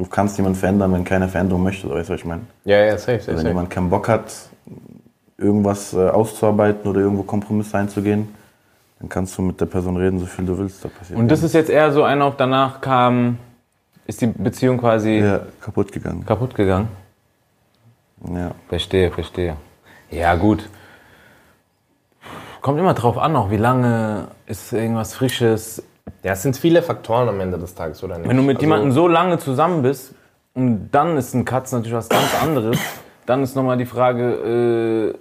du kannst jemanden verändern, wenn keiner Veränderung möchte. Weißt du, was ich meine? Ja, ja, safe, safe, Wenn safe. jemand keinen Bock hat, irgendwas äh, auszuarbeiten oder irgendwo Kompromisse einzugehen, dann kannst du mit der Person reden, so viel du willst. Da passiert und das ist jetzt eher so einer, ob danach kam, ist die Beziehung quasi ja, kaputt gegangen. kaputt gegangen. Ja. Verstehe, verstehe. Ja, gut. Kommt immer drauf an, auch wie lange ist irgendwas Frisches. Ja, es sind viele Faktoren am Ende des Tages, oder nicht? Wenn du mit Also, jemandem so lange zusammen bist und dann ist ein Katz natürlich was ganz anderes, dann ist nochmal die Frage,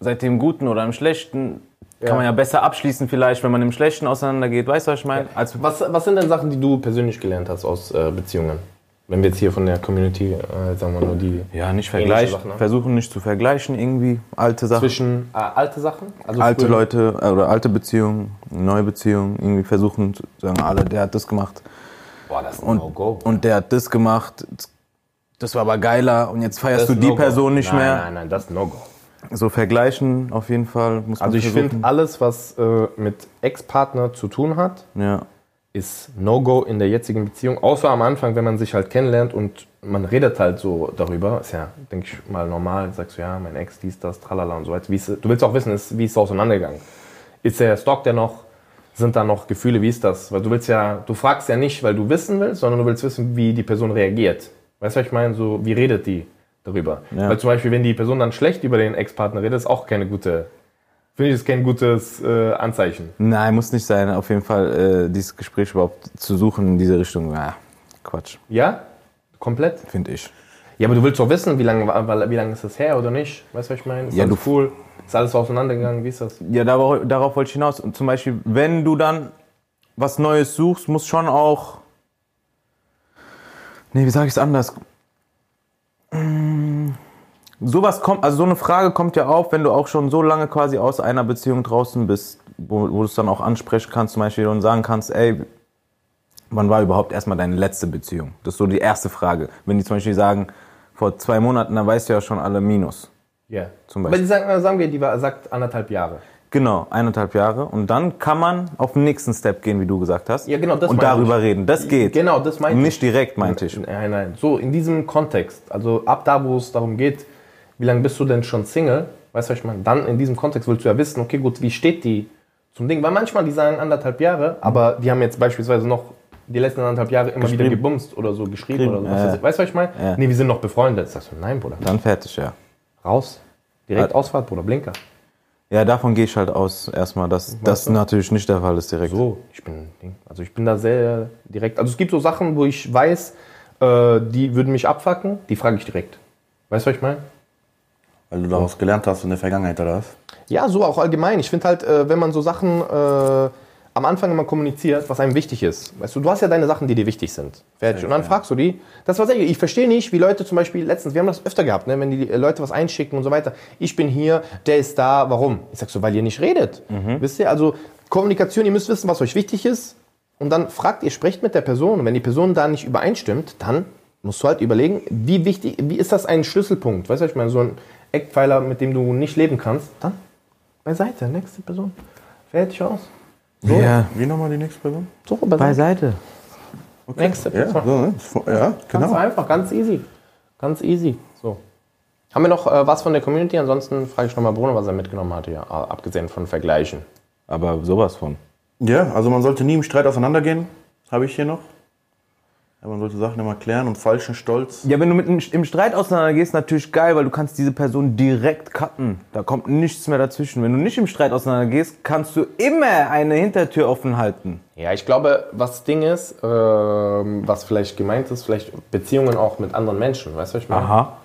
äh, ihr im Guten oder im Schlechten? Ja. Kann man ja besser abschließen vielleicht, wenn man im Schlechten auseinandergeht. Weißt du, was ich meine? Als Was, was sind denn Sachen, die du persönlich gelernt hast aus äh, Beziehungen? Wenn wir jetzt hier von der Community, äh, sagen wir nur die ja, nicht vergleichen, ne? versuchen nicht zu vergleichen irgendwie. Alte Sachen. zwischen äh, alte Sachen, also alte Leute äh, oder alte Beziehungen, neue Beziehungen, irgendwie versuchen zu sagen, alle, der hat das gemacht Boah, das ist ein und, No-Go. und der hat das gemacht, das war aber geiler und jetzt feierst Das du die No-Go. Person nicht nein, mehr. Nein, nein, das ist No-Go. So vergleichen auf jeden Fall. Muss man Also ich finde, alles, was äh, mit Ex-Partner zu tun hat, Ja. Ist No-Go in der jetzigen Beziehung. Außer am Anfang, wenn man sich halt kennenlernt und man redet halt so darüber. Ist ja, denke ich mal, normal. Sagst du, ja, mein Ex, dies, das, tralala und so weiter. Wie ist, du willst auch wissen, ist, wie ist es auseinandergegangen? Ist der stalkt der noch? Sind da noch Gefühle? Wie ist das? Weil du willst ja, du fragst ja nicht, weil du wissen willst, sondern du willst wissen, wie die Person reagiert. Weißt du, was ich meine? So, wie redet die darüber? Ja. Weil zum Beispiel, wenn die Person dann schlecht über den Ex-Partner redet, ist auch keine gute, finde ich, ist kein gutes äh, Anzeichen. Nein, muss nicht sein. Auf jeden Fall äh, dieses Gespräch überhaupt zu suchen in diese Richtung. Ja, Quatsch, Ja? Komplett? finde ich. Ja, aber du willst doch wissen, wie lange, wie lange ist das her oder nicht? Weißt du, was ich meine? Ist Ja, du- cool? Ist alles auseinandergegangen? Wie ist das? Ja, darauf, darauf wollte ich hinaus. Und zum Beispiel, wenn du dann was Neues suchst, muss schon auch. Nee, wie sage ich es anders? Mm, Sowas kommt, also so eine Frage kommt ja auf, wenn du auch schon so lange quasi aus einer Beziehung draußen bist, wo, wo du es dann auch ansprechen kannst, zum Beispiel und sagen kannst, ey, wann war überhaupt erstmal deine letzte Beziehung? Das ist so die erste Frage. Wenn die zum Beispiel sagen, vor zwei Monaten, dann weißt du ja schon alle Minus. Ja. Zum Aber Beispiel. die sagen, sagen wir, die sagt anderthalb Jahre. Genau, eineinhalb Jahre. Und dann kann man auf den nächsten Step gehen, wie du gesagt hast. Ja, genau, das Und darüber ich. reden. Das geht. Genau, das meinte ich. Nicht direkt, meinte ich. Nein, nein. So, in diesem Kontext, also ab da, wo es darum geht, wie lange bist du denn schon Single, weißt du, was ich meine? Dann in diesem Kontext willst du ja wissen, okay, gut, wie steht die zum Ding? Weil manchmal, die sagen anderthalb Jahre, aber die haben jetzt beispielsweise noch die letzten anderthalb Jahre immer wieder gebumst oder so geschrieben oder so. Ich. Weißt du, was ich meine? Ja. Nee, wir sind noch befreundet. Sagst du, nein, Bruder. Dann fertig, ja. Raus. Direkt Ja. Ausfahrt, Bruder, Blinker. Ja, davon gehe ich halt aus, erstmal, dass das natürlich nicht der Fall ist direkt. So, ich bin, also ich bin da sehr direkt. Also es gibt so Sachen, wo ich weiß, äh, die würden mich abfacken, die frage ich direkt. Weißt du, was ich meine? Weil du daraus gelernt hast in der Vergangenheit, oder was? Ja, so auch allgemein. Ich finde halt, äh, wenn man so Sachen äh, am Anfang immer kommuniziert, was einem wichtig ist. Weißt du, du hast ja deine Sachen, die dir wichtig sind. Fertig. Und dann fragst du die. Das war sehr, ich verstehe nicht, wie Leute zum Beispiel letztens, wir haben das öfter gehabt, ne, wenn die äh, Leute was einschicken und so weiter. Ich bin hier, der ist da, warum? Ich sag so, weil ihr nicht redet. Wisst ihr? Also Kommunikation, ihr müsst wissen, was euch wichtig ist. Und dann fragt ihr, sprecht mit der Person. Und wenn die Person da nicht übereinstimmt, dann musst du halt überlegen, wie wichtig, wie ist das ein Schlüsselpunkt? Weißt du, was ich meine, so ein Eckpfeiler, mit dem du nicht leben kannst, dann beiseite, nächste Person. Fertig aus. Ja, Wie nochmal die nächste Person? So, beiseite. beiseite. Nächste Ja, Person. so, ne? Das fu- ja Ganz genau. einfach, ganz easy. Ganz easy. So. Haben wir noch äh, was von der Community? Ansonsten frage ich nochmal Bruno, was er mitgenommen hatte, ja, abgesehen von Vergleichen. Aber sowas von. Ja, also man sollte nie im Streit auseinandergehen. Habe ich hier noch. Ja, man sollte Sachen immer klären und falschen Stolz. Ja, wenn du mit einem- im Streit auseinandergehst, natürlich geil, weil du kannst diese Person direkt cutten. Da kommt nichts mehr dazwischen. Wenn du nicht im Streit auseinandergehst, kannst du immer eine Hintertür offen halten. Ja, ich glaube, was das Ding ist, ähm, was vielleicht gemeint ist, vielleicht Beziehungen auch mit anderen Menschen, weißt du, was ich meine? Aha.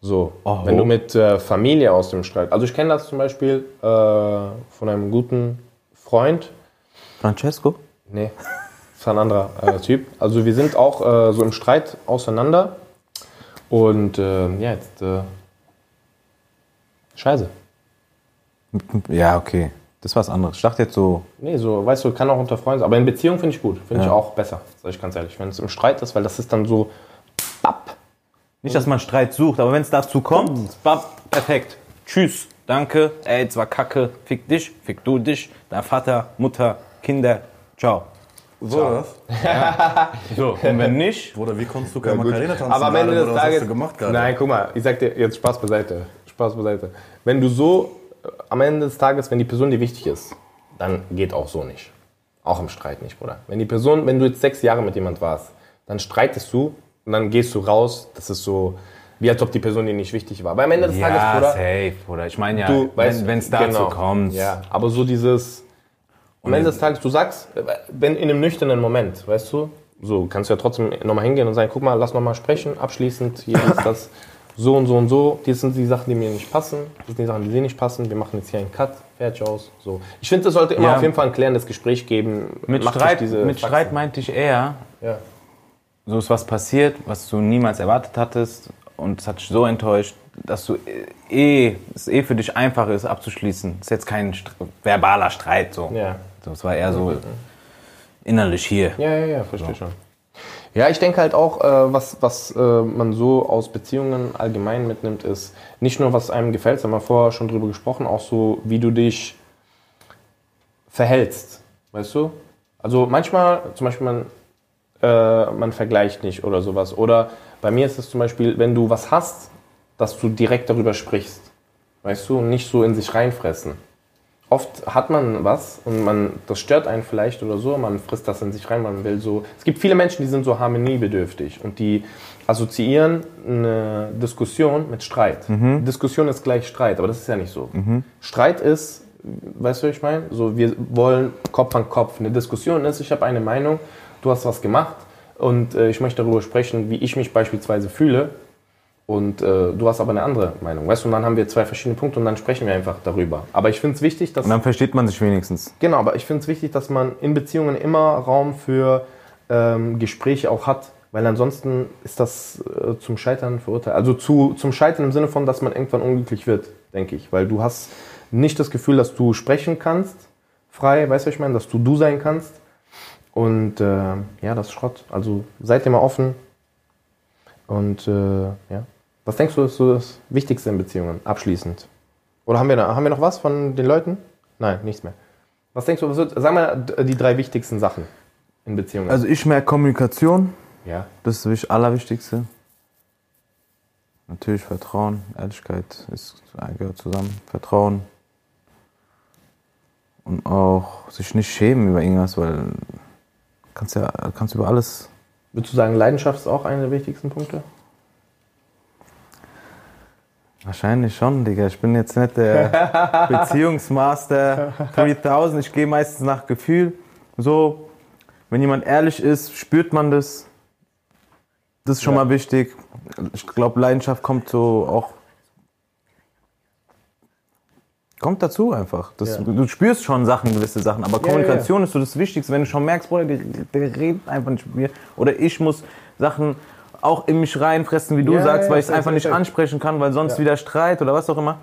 So, Oho. wenn du mit äh, Familie aus dem Streit, also ich kenne das zum Beispiel äh, von einem guten Freund, Francesco? Nee, das war ein anderer äh, Typ. Also wir sind auch äh, so im Streit auseinander. Und äh, ja, jetzt. Äh, Scheiße. Ja, okay. Das ist was anderes. Ich dachte jetzt so, Nee, so, weißt du, kann auch unter Freunden sein. Aber in Beziehung finde ich gut. Finde ich Ja. auch besser, sag ich ganz ehrlich. Wenn es im Streit ist, weil das ist dann so. Bapp. nicht, dass man Streit sucht, aber wenn es dazu kommt, bam, perfekt. Tschüss, danke, ey, es war kacke, fick dich, fick du dich, dein Vater, Mutter, Kinder, ciao. So, was? So, und wenn nicht, Bruder, wie konntest du kein Gut. Macarena tanzen Aber am Ende gerade, des Bruder? Was hast Tages. du gemacht gerade? Nein, guck mal, ich sag dir jetzt Spaß beiseite. Spaß beiseite. Wenn du so am Ende des Tages, wenn die Person dir wichtig ist, dann geht auch so nicht. Auch im Streit nicht, Bruder. Wenn die Person, wenn du jetzt sechs Jahre mit jemand warst, dann streitest du und dann gehst du raus. Das ist so, wie als ob die Person dir nicht wichtig war. Aber am Ende des Tages, ja, Bruder, safe, Bruder. Ich meine ja, du weißt, wenn es dazu genau. kommt. Ja, aber so dieses. Am Ende des Tages, du sagst, wenn in einem nüchternen Moment, weißt du, so kannst du ja trotzdem nochmal hingehen und sagen, guck mal, lass nochmal sprechen, abschließend, hier ist das so und so und so, das sind die Sachen, die mir nicht passen, das sind die Sachen, die dir nicht passen, wir machen jetzt hier einen Cut, fertig aus, so. Ich finde, es sollte immer Ja. auf jeden Fall ein klärendes Gespräch geben. Mit, Macht Streit, mit Faxen. Streit meinte ich eher, Ja. so ist was passiert, was du niemals erwartet hattest und es hat dich so enttäuscht, dass du eh, es eh für dich einfach ist abzuschließen. Es ist jetzt kein verbaler Streit so. Ja. So. Es war eher so innerlich hier. Ja, ja, ja, verstehe schon. Ja, ich denke halt auch, äh, was, was äh, man so aus Beziehungen allgemein mitnimmt, ist nicht nur, was einem gefällt, haben wir vorher schon drüber gesprochen, auch so, wie du dich verhältst. Weißt du? Also manchmal, zum Beispiel, man, äh, man vergleicht nicht oder sowas. Oder bei mir ist es zum Beispiel, wenn du was hast, dass du direkt darüber sprichst. Weißt du? Und nicht so in sich reinfressen oft hat man was und man, das stört einen vielleicht oder so, man frisst das in sich rein, man will so. Es gibt viele Menschen, die sind so harmoniebedürftig und die assoziieren eine Diskussion mit Streit. Diskussion ist gleich Streit, aber das ist ja nicht so. Streit ist, weißt du, was ich meine? So, wir wollen Kopf an Kopf. Eine Diskussion ist, ich habe eine Meinung, du hast was gemacht und äh, ich möchte darüber sprechen, wie ich mich beispielsweise fühle und äh, du hast aber eine andere Meinung, weißt du? Und dann haben wir zwei verschiedene Punkte und dann sprechen wir einfach darüber. Aber ich finde es wichtig, dass Und dann versteht man sich wenigstens. genau, aber ich finde es wichtig, dass man in Beziehungen immer Raum für ähm, Gespräche auch hat, weil ansonsten ist das äh, zum Scheitern verurteilt. Also zu, zum Scheitern im Sinne von, dass man irgendwann unglücklich wird, denke ich. Weil du hast nicht das Gefühl, dass du sprechen kannst, frei, weißt du, was ich meine, dass du du sein kannst. Und äh, ja, das ist Schrott. Also seid mal offen. Und äh, ja. Was denkst du, ist so das Wichtigste in Beziehungen, abschließend? Oder haben wir, da, haben wir noch was von den Leuten? Nein, nichts mehr. Was denkst du, was wird, sag mal die drei wichtigsten Sachen in Beziehungen. Also ich merke Kommunikation, ja. das ist das Wicht- Allerwichtigste. Natürlich Vertrauen, Ehrlichkeit ist, gehört zusammen. Vertrauen. Und auch sich nicht schämen über irgendwas, weil kannst ja kannst über alles. Würdest du sagen, Leidenschaft ist auch einer der wichtigsten Punkte? Wahrscheinlich schon, Digga. Ich bin jetzt nicht der Beziehungsmaster 3000. Ich gehe meistens nach Gefühl. So, wenn jemand ehrlich ist, spürt man das. Das ist schon Ja. mal wichtig. Ich glaube, Leidenschaft kommt so auch. Kommt dazu einfach. Das, Ja. Du spürst schon Sachen, gewisse Sachen, aber ja, Kommunikation ist so das Wichtigste. Wenn du schon merkst, Bruder, der, der redet einfach nicht mit mir. Oder ich muss Sachen auch in mich reinfressen, wie du Ja, sagst, weil ich es einfach nicht ansprechen kann, weil sonst wieder Streit oder was auch immer.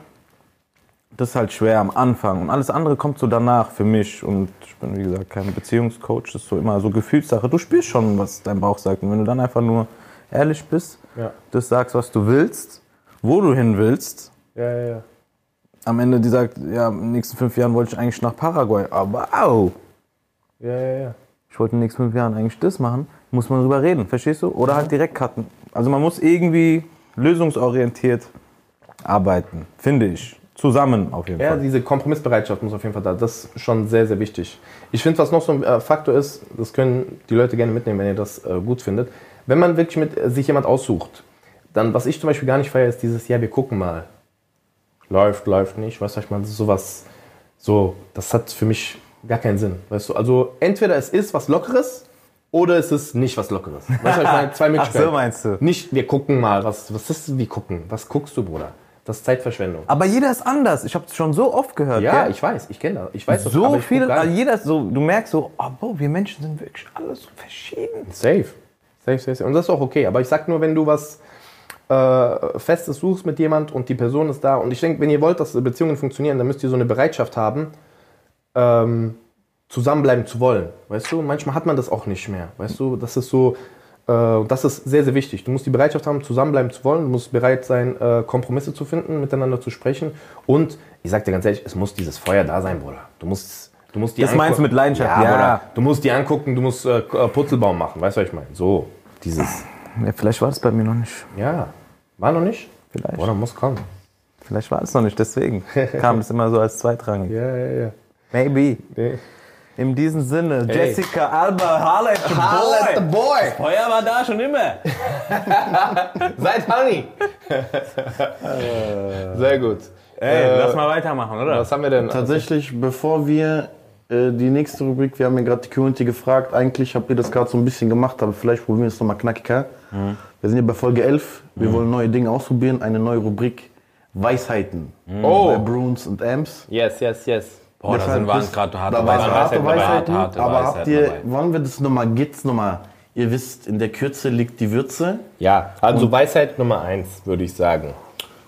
Das ist halt schwer am Anfang. Und alles andere kommt so danach für mich. Und ich bin, wie gesagt, kein Beziehungscoach. Das ist so immer so Gefühlssache. Du spürst schon, was dein Bauch sagt. Und wenn du dann einfach nur ehrlich bist, Ja. das sagst, was du willst, wo du hin willst, Ja, ja, ja. am Ende die sagt, ja, in den nächsten fünf Jahren wollte ich eigentlich nach Paraguay. Aber au, Ja, ja, ja. ich wollte in den nächsten fünf Jahren eigentlich das machen, muss man drüber reden, verstehst du? Oder halt direkt cutten. Also man muss irgendwie lösungsorientiert arbeiten, finde ich. Zusammen auf jeden Ja, Fall. diese Kompromissbereitschaft muss auf jeden Fall da. Das ist schon sehr, sehr wichtig. Ich finde, was noch so ein äh, Faktor ist, das können die Leute gerne mitnehmen, wenn ihr das äh, gut findet. Wenn man wirklich mit äh, sich jemand aussucht, dann, was ich zum Beispiel gar nicht feiere, ist dieses, ja, wir gucken mal. Läuft, läuft nicht, weißt du, ich meine, sowas, so, das hat für mich gar keinen Sinn, weißt du. Also, entweder es ist was Lockeres oder es ist nicht was Lockeres. Weißt du, ich meine, zwei Ach Möglichkeiten. so meinst du. Nicht, wir gucken mal, was, was ist, wie gucken? Was guckst du, Bruder? Das ist Zeitverschwendung. Aber jeder ist anders. Ich habe es schon so oft gehört. Ja, gell? ich weiß, ich kenne das. Ich weiß das, so guck viele, also jeder so, du merkst so, oh, wir Menschen sind wirklich alle so verschieden. Safe. Safe, safe, safe. Und das ist auch okay. Aber ich sag nur, wenn du was äh, Festes suchst mit jemand und die Person ist da. Und ich denke, wenn ihr wollt, dass Beziehungen funktionieren, dann müsst ihr so eine Bereitschaft haben, ähm, zusammenbleiben zu wollen. Weißt du? Manchmal hat man das auch nicht mehr. Weißt du? Das ist so. Äh, das ist sehr, sehr wichtig. Du musst die Bereitschaft haben, zusammenbleiben zu wollen. Du musst bereit sein, äh, Kompromisse zu finden, miteinander zu sprechen. Und ich sag dir ganz ehrlich, es muss dieses Feuer da sein, Bruder. Du musst, du musst die Das meinst du mit Leidenschaft? Ja, Ja. Bruder. Du musst die angucken, du musst äh, Putzelbaum machen. Weißt du, was ich meine? So, dieses. Ja, vielleicht war das bei mir noch nicht. Ja, war noch nicht? Vielleicht. Oder muss kommen. Vielleicht war es noch nicht, deswegen kam es immer so als zweitrangig. Ja, ja, ja. Maybe. Nee. In diesem Sinne, Ey. Jessica Alba, at the boy. boy! Feuer war da schon immer. Seid Honey! Sehr gut. Ey, Äh, lass mal weitermachen, oder? Was haben wir denn? Tatsächlich, bevor wir äh, die nächste Rubrik, wir haben ja gerade die Community gefragt, eigentlich habt ihr das gerade so ein bisschen gemacht, aber vielleicht probieren wir es nochmal knackiger. Wir sind ja bei Folge 11, wir wollen neue Dinge ausprobieren, eine neue Rubrik Weisheiten bei Oh! Bruns und Amps. Yes, yes, yes. Boah, da sind waren gerade harte da waren Weisheiten, harte Weisheiten, harte aber habt ihr, dabei. wollen wir das nochmal, geht's nochmal? Ihr wisst, in der Kürze liegt die Würze. Ja, also Weisheit Nummer eins, würde ich sagen.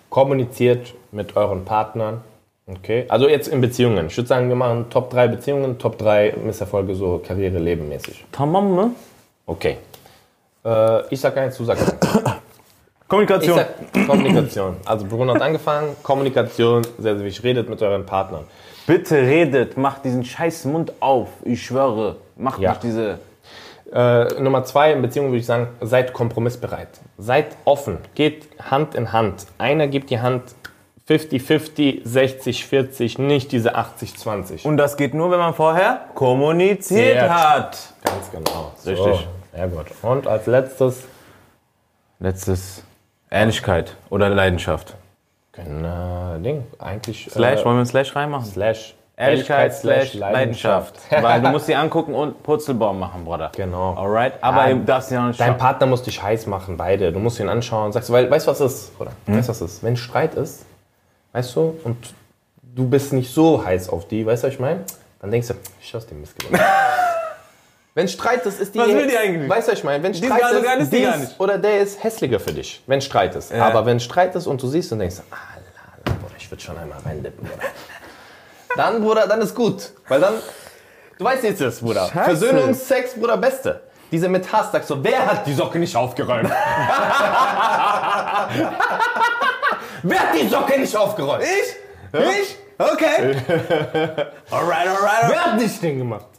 Kommuniziert mit euren Partnern. Okay, also jetzt in Beziehungen. Ich würde sagen, wir machen Top 3 Beziehungen, Top 3 Misserfolge, so Karriere, Leben mäßig. Tamam ne? Okay. Äh, ich sag eins, du sagst eins. Ich Kommunikation. sag Kommunikation. Also Bruno hat angefangen. Kommunikation, sehr, sehr wichtig. Redet mit euren Partnern. Bitte redet, macht diesen scheiß Mund auf. Ich schwöre. Macht Ja. nicht diese. Äh, Nummer zwei in Beziehungen würde ich sagen, seid kompromissbereit. Seid offen. Geht Hand in Hand. Einer gibt die Hand 50-50, 60-40, nicht diese 80-20. Und das geht nur, wenn man vorher kommuniziert Sehr. hat. Ganz genau. Richtig. So, sehr gut. Und als letztes, Letztes. Ehrlichkeit oder Leidenschaft. Genau, Ding, eigentlich. Slash, äh, wollen wir einen Slash reinmachen? Slash. Ehrlichkeit slash Leidenschaft. Weil du musst sie angucken und Purzelbaum machen, Bruder. Genau. Alright? Aber Ja, du darfst sie noch nicht Dein schauen. Partner muss dich heiß machen, beide. Du musst ihn anschauen und sagst, weil, weißt du, was ist? Oder, Hm? weißt du, was ist? Wenn Streit ist, weißt du, und du bist nicht so heiß auf die, weißt du, was ich meine? Dann denkst du, ich aus dem Mist gewonnen. Wenn Streit ist, ist die. Was will die eigentlich? Weißt du, was ich meine? Wenn Streit gar- so ist, gar ist nicht. oder der ist hässlicher für dich, wenn Streit ist. Ja. Aber wenn Streit ist und du siehst und denkst, ah, la, la, Bruder, ich würde schon einmal reindippen, Bruder. Dann, Bruder, dann ist gut. Weil dann, du weißt jetzt das, Bruder. Versöhnungsex, Bruder, Beste. Diese mit Hass, sagst so, wer hat die Socke nicht aufgeräumt? wer hat die Socke nicht aufgeräumt? Ich? Ich? Okay. Alright, alright, Wer hat nicht den gemacht?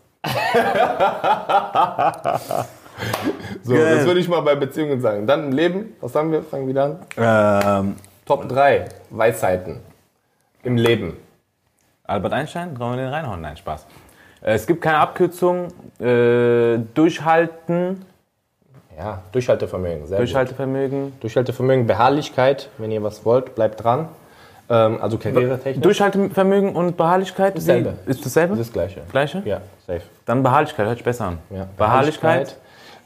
So, Geil. das würde ich mal bei Beziehungen sagen. Dann im Leben, was haben wir? Fangen wir wieder an. Ähm, Top 3 Weisheiten im Leben. Albert Einstein, wollen wir den reinhauen? Nein, Spaß. Äh, Es gibt keine Abkürzung. Äh, durchhalten, Ja, Durchhaltevermögen. Sehr Durchhaltevermögen. gut. Durchhaltevermögen, Beharrlichkeit. Wenn ihr was wollt, bleibt dran. Ähm, also karrieretechnisch. Durchhaltevermögen und Beharrlichkeit. wie- Dasselbe. Ist dasselbe? Das Gleiche. Gleiche? Ja, safe. Dann Beharrlichkeit, hört sich besser an. Ja. Beharrlichkeit.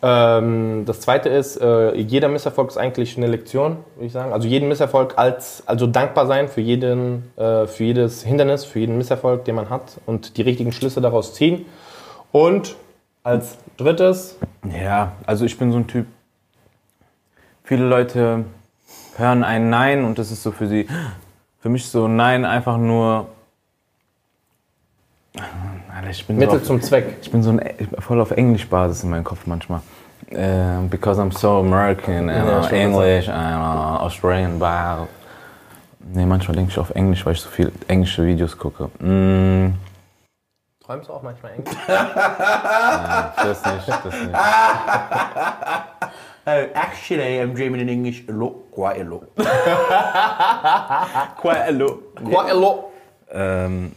Ähm, das zweite ist, äh, jeder Misserfolg ist eigentlich eine Lektion, würde ich sagen. Also jeden Misserfolg als, also dankbar sein für jeden, äh, für jedes Hindernis, für jeden Misserfolg, den man hat und die richtigen Schlüsse daraus ziehen. Und als drittes, Ja, also ich bin so ein Typ. Viele Leute hören ein Nein und das ist so für sie. Für mich so ein Nein einfach nur. Alter, ich bin so Mittel auf, zum Zweck. Ich bin so ein, voll auf Englisch-Basis in meinem Kopf manchmal. Äh, because I'm so American and Ja, uh, English and uh, Australian bar. Nee, manchmal denke ich auf Englisch, weil ich so viel englische Videos gucke. Mm, Träumst du auch manchmal Englisch? das nicht, das nicht. Uh, actually, I'm dreaming in English a lot, quite a lot. Hello. Ähm,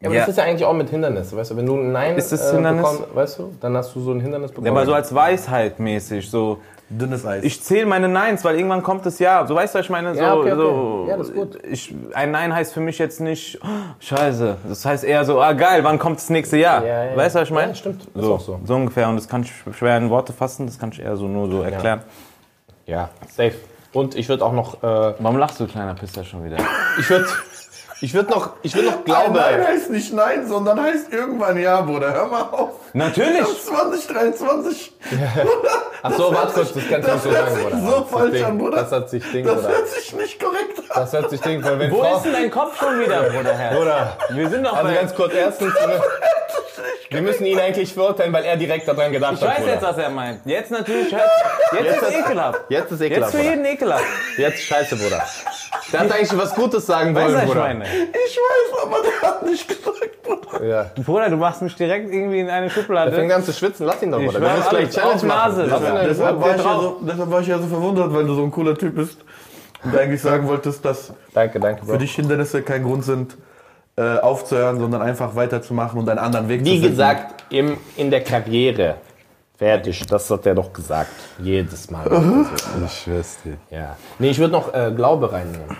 Ja, aber Ja. das ist ja eigentlich auch mit Hindernissen, weißt du? Wenn du ein Nein Ist das Hindernis? bekommst, weißt du, dann hast du so ein Hindernis bekommen. ja, aber so als Weisheit mäßig, so. Dünnes Eis. Ich zähle meine Neins, weil irgendwann kommt das Ja. So weißt du, was ich meine? So, Ja, okay, okay. so Ja, das ist gut. Ich, ein Nein heißt für mich jetzt nicht, oh, scheiße. Das heißt eher so, ah geil, wann kommt das nächste Jahr? Ja, ja, Weißt du, was ich meine? Ja, stimmt. Ist So, auch so. so ungefähr. Und das kann ich schwer in Worte fassen, das kann ich eher so nur so erklären. Ja, safe. Und ich würde auch noch, äh, Warum lachst du, kleiner Pisser, schon wieder? ich würde ich würd noch, ich würd noch Nein Glaube. heißt nicht Nein, sondern heißt irgendwann Ja, Bruder. Hör mal auf. Natürlich! 2023. Ach so, warte kurz, das kannst du nicht so hört sagen, sich Bruder. so Das falsch Ding, an, Bruder. Das hat sich Ding, Das Bruder. hört sich nicht korrekt an. Das hört sich Ding, weil wenn Wo Frau... ist denn dein Kopf schon wieder, Bruderherz? Bruder, Wir sind doch also bei... ganz kurz, erstens, wir, wir müssen ihn eigentlich verurteilen, weil er direkt daran gedacht ich hat, weiß Bruder. jetzt, was er meint. Jetzt natürlich, hört, jetzt, ist ekelhaft. Jetzt ist Jetzt ekelhaft, für Bruder. jeden ekelhaft. Jetzt scheiße, Bruder. Der hat eigentlich was Gutes sagen Weißt du, wollen, was ich Bruder. meine? Ich weiß, aber der hat nicht gesagt, Bruder. Ja. Bruder, du machst mich direkt irgendwie in eine Schublade. Der fängt an zu schwitzen, lass ihn doch, Ich schwör Wir müssen alles, gleich Challenge auf Nase. Deshalb war, ich ja so, deshalb war ich ja so verwundert, weil du so ein cooler Typ bist und eigentlich sagen wolltest, dass Danke, danke, für dich Hindernisse kein Grund sind, äh, aufzuhören, sondern einfach weiterzumachen und einen anderen Weg zu Wie finden. gesagt, im, in der Karriere. Fertig, das hat er doch gesagt. Jedes Mal. Ich schwör's dir. ja. Nee, ich würde noch äh, Glaube reinnehmen.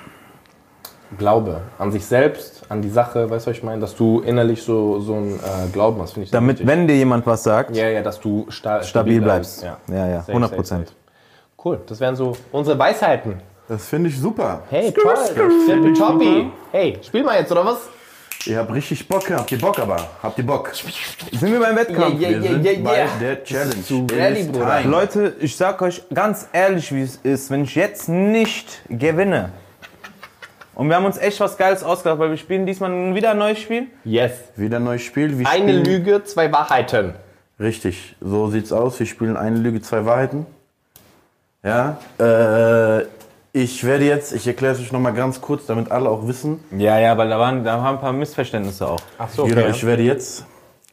Glaube an sich selbst, an die Sache, weißt du, was ich meine? Dass du innerlich so, so einen äh, Glauben hast, finde ich Damit, wenn dir jemand was sagt, Ja, ja, dass du sta stabil bleibst. Ja, Ja, ja, Safe, 100 safe, Prozent. Cool, das wären so unsere Weisheiten. Das finde ich super. Hey, toll, Tippitoppi. Hey, spiel mal jetzt, oder was? Ihr habt richtig Bock, habt ihr Bock aber? Habt ihr Bock? Sind wir beim Wettkampf? Ja, ja, Wir sind ja, ja, bei ja. der Challenge. Bruder. time. Leute, ich sag euch ganz ehrlich, wie es ist, wenn ich jetzt nicht gewinne, und wir haben uns echt was Geiles ausgedacht, weil wir spielen diesmal wieder ein neues Spiel. Yes. Wieder ein neues Spiel. Wir Eine spielen- Lüge, zwei Wahrheiten. Richtig, so sieht's aus. Wir spielen eine Lüge, zwei Wahrheiten. Ja, äh, ich werde jetzt, ich erkläre es euch nochmal ganz kurz, damit alle auch wissen. Ja, ja, weil da waren, da waren ein paar Missverständnisse auch. Ach so, Jeder, ich werde jetzt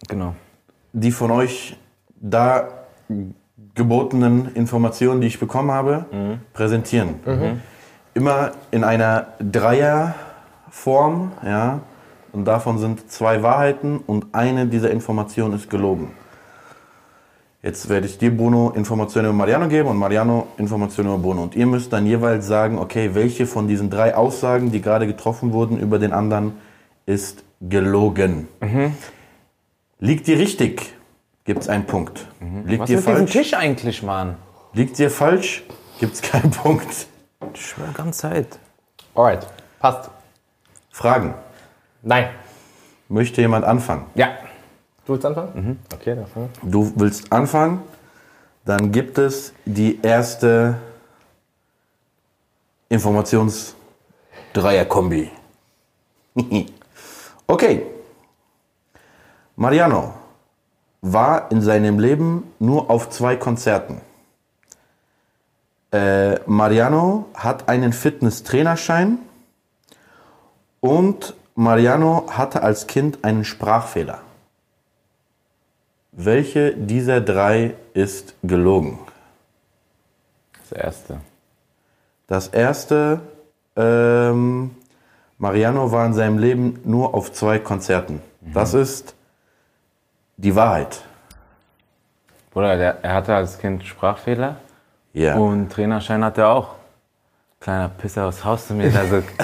Genau. die von euch da gebotenen Informationen, die ich bekommen habe, präsentieren. Immer in einer Dreierform, ja. Und davon sind zwei Wahrheiten und eine dieser Informationen ist gelogen. Jetzt werde ich dir, Bruno, Informationen über Mariano geben und Mariano Informationen über Bruno. Und ihr müsst dann jeweils sagen, okay, welche von diesen drei Aussagen, die gerade getroffen wurden über den anderen, ist gelogen. Liegt dir richtig, gibt es einen Punkt. Liegt Was dir diesem falsch, Tisch eigentlich, Mann? liegt dir falsch, gibt es keinen Punkt. Ich schwör ganz Zeit. Alright, passt. Fragen. Nein. Möchte jemand anfangen? Ja. Du willst anfangen? Okay, dann fang. Du willst anfangen, dann gibt es die erste Informations-Dreier-Kombi. okay. Mariano war in seinem Leben nur auf zwei Konzerten. Äh, Mariano hat einen Fitness-Trainerschein und Mariano hatte als Kind einen Sprachfehler. Welche dieser drei ist gelogen? Das erste. Das erste, ähm, Mariano war in seinem Leben nur auf zwei Konzerten. Das ist die Wahrheit. Bruder, der, er hatte als Kind Sprachfehler Ja. und Trainerschein hat er auch. Kleiner Pisser aus Haus zu mir. Also,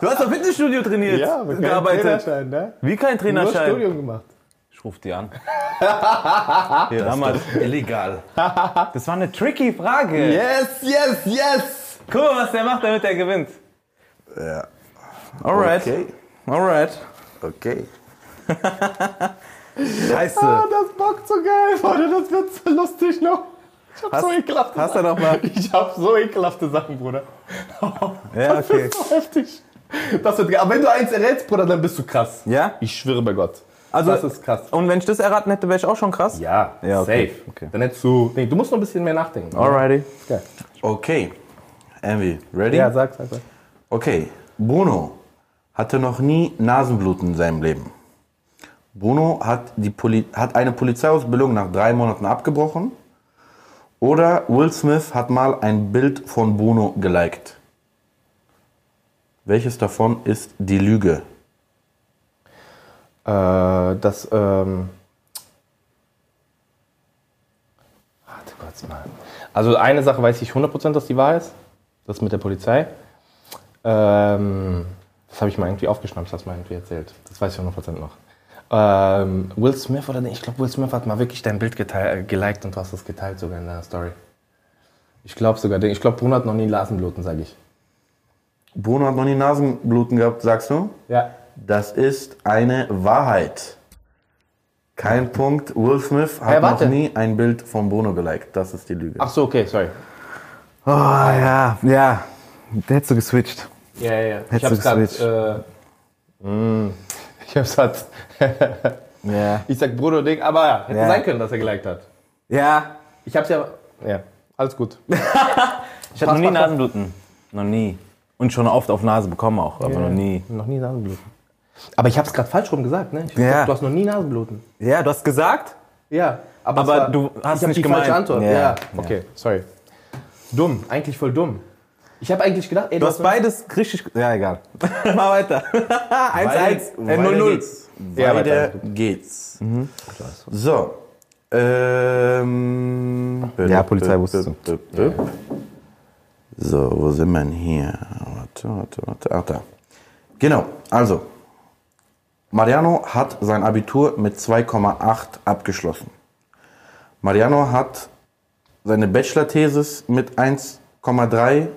du hast doch Fitnessstudio trainiert, gearbeitet. ne? Wie kein Nur Trainerschein? Studium gemacht. Ich ruf die an. Hier, damals. illegal. Das war eine tricky Frage. Yes, yes, yes! Guck mal, was der macht, damit er gewinnt. Ja. Alright. Okay. Alright. Okay. Scheiße. Ah, das bockt so geil, Freunde, das wird so lustig noch. Ich hab so ekelhafte Hast du Sachen. noch mal? Ich hab so ekelhafte Sachen, Bruder. Ja, Das okay. wird so heftig. Das wird geil. Aber wenn du eins errätst, Bruder, dann bist du krass. Ja? Ich schwöre bei Gott. Also, das ist krass. Und wenn ich das erraten hätte, wäre ich auch schon krass? Ja, Ja, okay. safe. Okay. Dann hättest du. Nee, du musst noch ein bisschen mehr nachdenken. Alrighty. Geil. Okay. Envy, ready? Ja, sag, sag, sag. Okay. Bruno hatte noch nie Nasenbluten in seinem Leben. Bruno hat, die Poli hat eine Polizeiausbildung nach drei Monaten abgebrochen. Oder Will Smith hat mal ein Bild von Bruno geliked. Welches davon ist die Lüge? Äh, das, ähm. Warte kurz mal. Also, eine Sache weiß ich 100%, dass die wahr ist. Das mit der Polizei. Ähm, das habe ich mal irgendwie aufgeschnappt, hast du mal irgendwie erzählt. Das weiß ich 100% noch. Ähm, Will Smith oder ich glaube, Will Smith hat mal wirklich dein Bild geteilt, äh, geliked und du hast das geteilt sogar in deiner Story. Ich glaube sogar, ich glaube, Bruno hat noch nie Nasenbluten, sage ich. Bruno hat noch nie Nasenbluten gehabt, sagst du? Ja. Das ist eine Wahrheit. Kein Punkt. Will Smith hat Hey, noch nie ein Bild von Bruno geliked. Das ist die Lüge. Ach so, okay, sorry. Oh, ja, ja. Der hättest du geswitcht. Ja, ja, ja. Ich Hättest hab's du grad, geswitcht. äh, mm, ich hab's grad, Ja. ich sag Bruno Ding, aber ja, hätte Ja. sein können, dass er geliked hat. Ja. Ich hab's ja, ja, alles gut. Ich hatte noch nie Nasenbluten. Noch nie. Und schon oft auf Nase bekommen auch, aber noch nie. Noch nie Nasenbluten. Aber ich hab's grad falsch rum gesagt, ne? Ja. gesagt, du hast noch nie Nasenbluten. Ja, du hast gesagt? Ja, aber, Aber war, du hast ich hab nicht die falsche gemeint. Antwort. Ja, Ja, ja. okay, sorry. Dumm, eigentlich voll dumm. Ich habe eigentlich gedacht, ey, Du hast noch- beides richtig. Ja, egal. Mach weiter. 1-1. Äh, Weiter 0-0. geht's. Ja, Weiter geht's. So. Ähm, Ja, Polizei wusste So, wo sind wir denn hier? Warte, warte, warte. Ach, da. Genau, also. Mariano hat sein Abitur mit 2,8 abgeschlossen. Mariano hat seine Bachelor-Thesis mit 1,3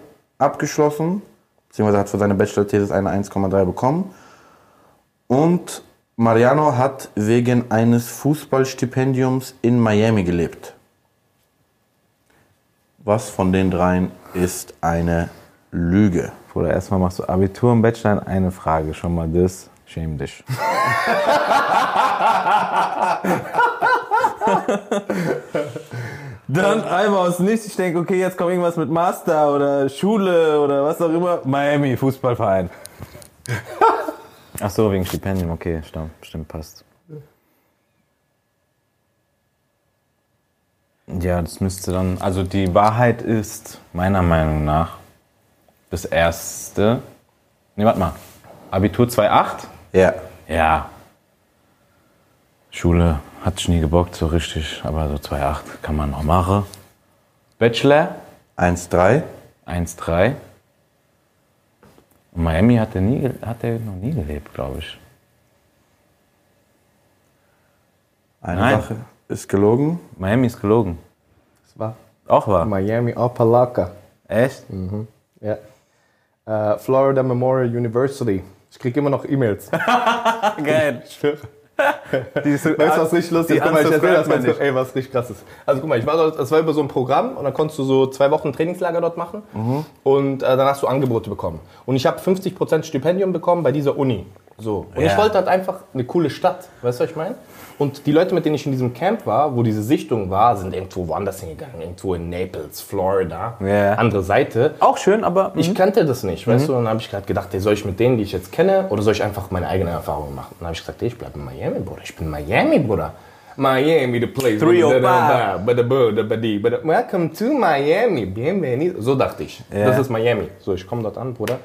abgeschlossen, beziehungsweise hat für seine Bachelor-Thesis eine 1,3 bekommen. Und Mariano hat wegen eines Fußballstipendiums in Miami gelebt. Was von den dreien ist eine Lüge? Bruder, erstmal machst du Abitur und Bachelor in eine Frage. Schon mal das. Schäm dich. Dann einmal aus nichts. Ich denke, okay, jetzt kommt irgendwas mit Master oder Schule oder was auch immer. Miami, Fußballverein. Ach so, wegen Stipendium. Okay, stimmt, stimmt passt. Ja, das müsste dann. Also die Wahrheit ist meiner Meinung nach das erste. Ne, warte mal. Abitur 2,8? Ja. Ja. Schule hat ich nie gebockt, so richtig, aber so 2,8 kann man noch machen. Bachelor 1,3. 1,3. Und Miami hat er, nie, hat er noch nie gelebt, glaube ich. Eine Nein. Sache ist gelogen. Miami ist gelogen. Das war Auch wahr. Miami Opelika. Echt? Ja. Äh, Florida Memorial University. Ich krieg immer noch E-Mails. Geil. Ich. Die Weißt du, was richtig lustig ist? Guck mal, ich erzähl das ganz kurz. Ey, was richtig krass ist. Also guck mal, ich war, dort- das war über so ein Programm und dann konntest du so zwei Wochen Trainingslager dort machen und äh, dann hast du Angebote bekommen. Und ich habe 50% Stipendium bekommen bei dieser Uni. So. Und ich Ja. wollte halt einfach eine coole Stadt. Weißt du, was ich meine? Und die Leute, mit denen ich in diesem Camp war, wo diese Sichtung war, sind irgendwo woanders hingegangen. Irgendwo in Naples, Florida. Ja. Andere Seite. Auch schön, aber Ich kannte das nicht, weißt du? Und dann habe ich gerade gedacht, ey, soll ich mit denen, die ich jetzt kenne, oder soll ich einfach meine eigenen Erfahrungen machen? Dann habe ich gesagt, ey, ich bleibe in Miami, Bruder. Ich bin Miami, Bruder. Miami, the place. 305. Welcome to Miami. Bienvenido. So dachte ich. Ja. Das ist Miami. So, ich komme dort an, Bruder.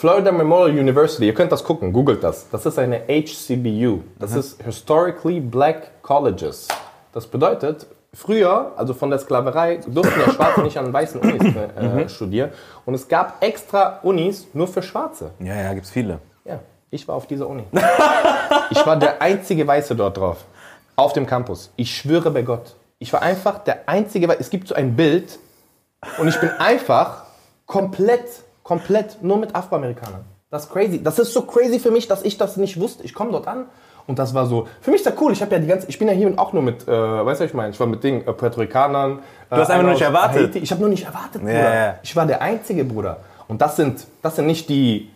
Florida Memorial University, ihr könnt das gucken, googelt das. Das ist eine HCBU. Das ist Historically Black Colleges. Das bedeutet, früher, also von der Sklaverei, durften ja Schwarze nicht an weißen Unis äh, studieren. Und es gab extra Unis nur für Schwarze. Ja, ja, gibt's viele. Ja, ich war auf dieser Uni. Ich war der einzige Weiße dort drauf. Auf dem Campus. Ich schwöre bei Gott. Ich war einfach der einzige Weiße. Es gibt so ein Bild und ich bin einfach komplett, komplett nur mit Afroamerikanern. Das ist crazy. Das ist so crazy für mich, dass ich das nicht wusste. Ich komme dort an und das war so. Für mich ist das cool. Ich habe ja die ganze. Ich bin ja hier auch nur mit. Äh, weißt du, was ich meine? Ich war mit Dingen, äh, Puerto Ricanern. Du hast einfach nur nicht erwartet. Ich habe nur nicht erwartet, Bruder. Ja. Ich war der einzige Bruder. Und das sind, das sind nicht die,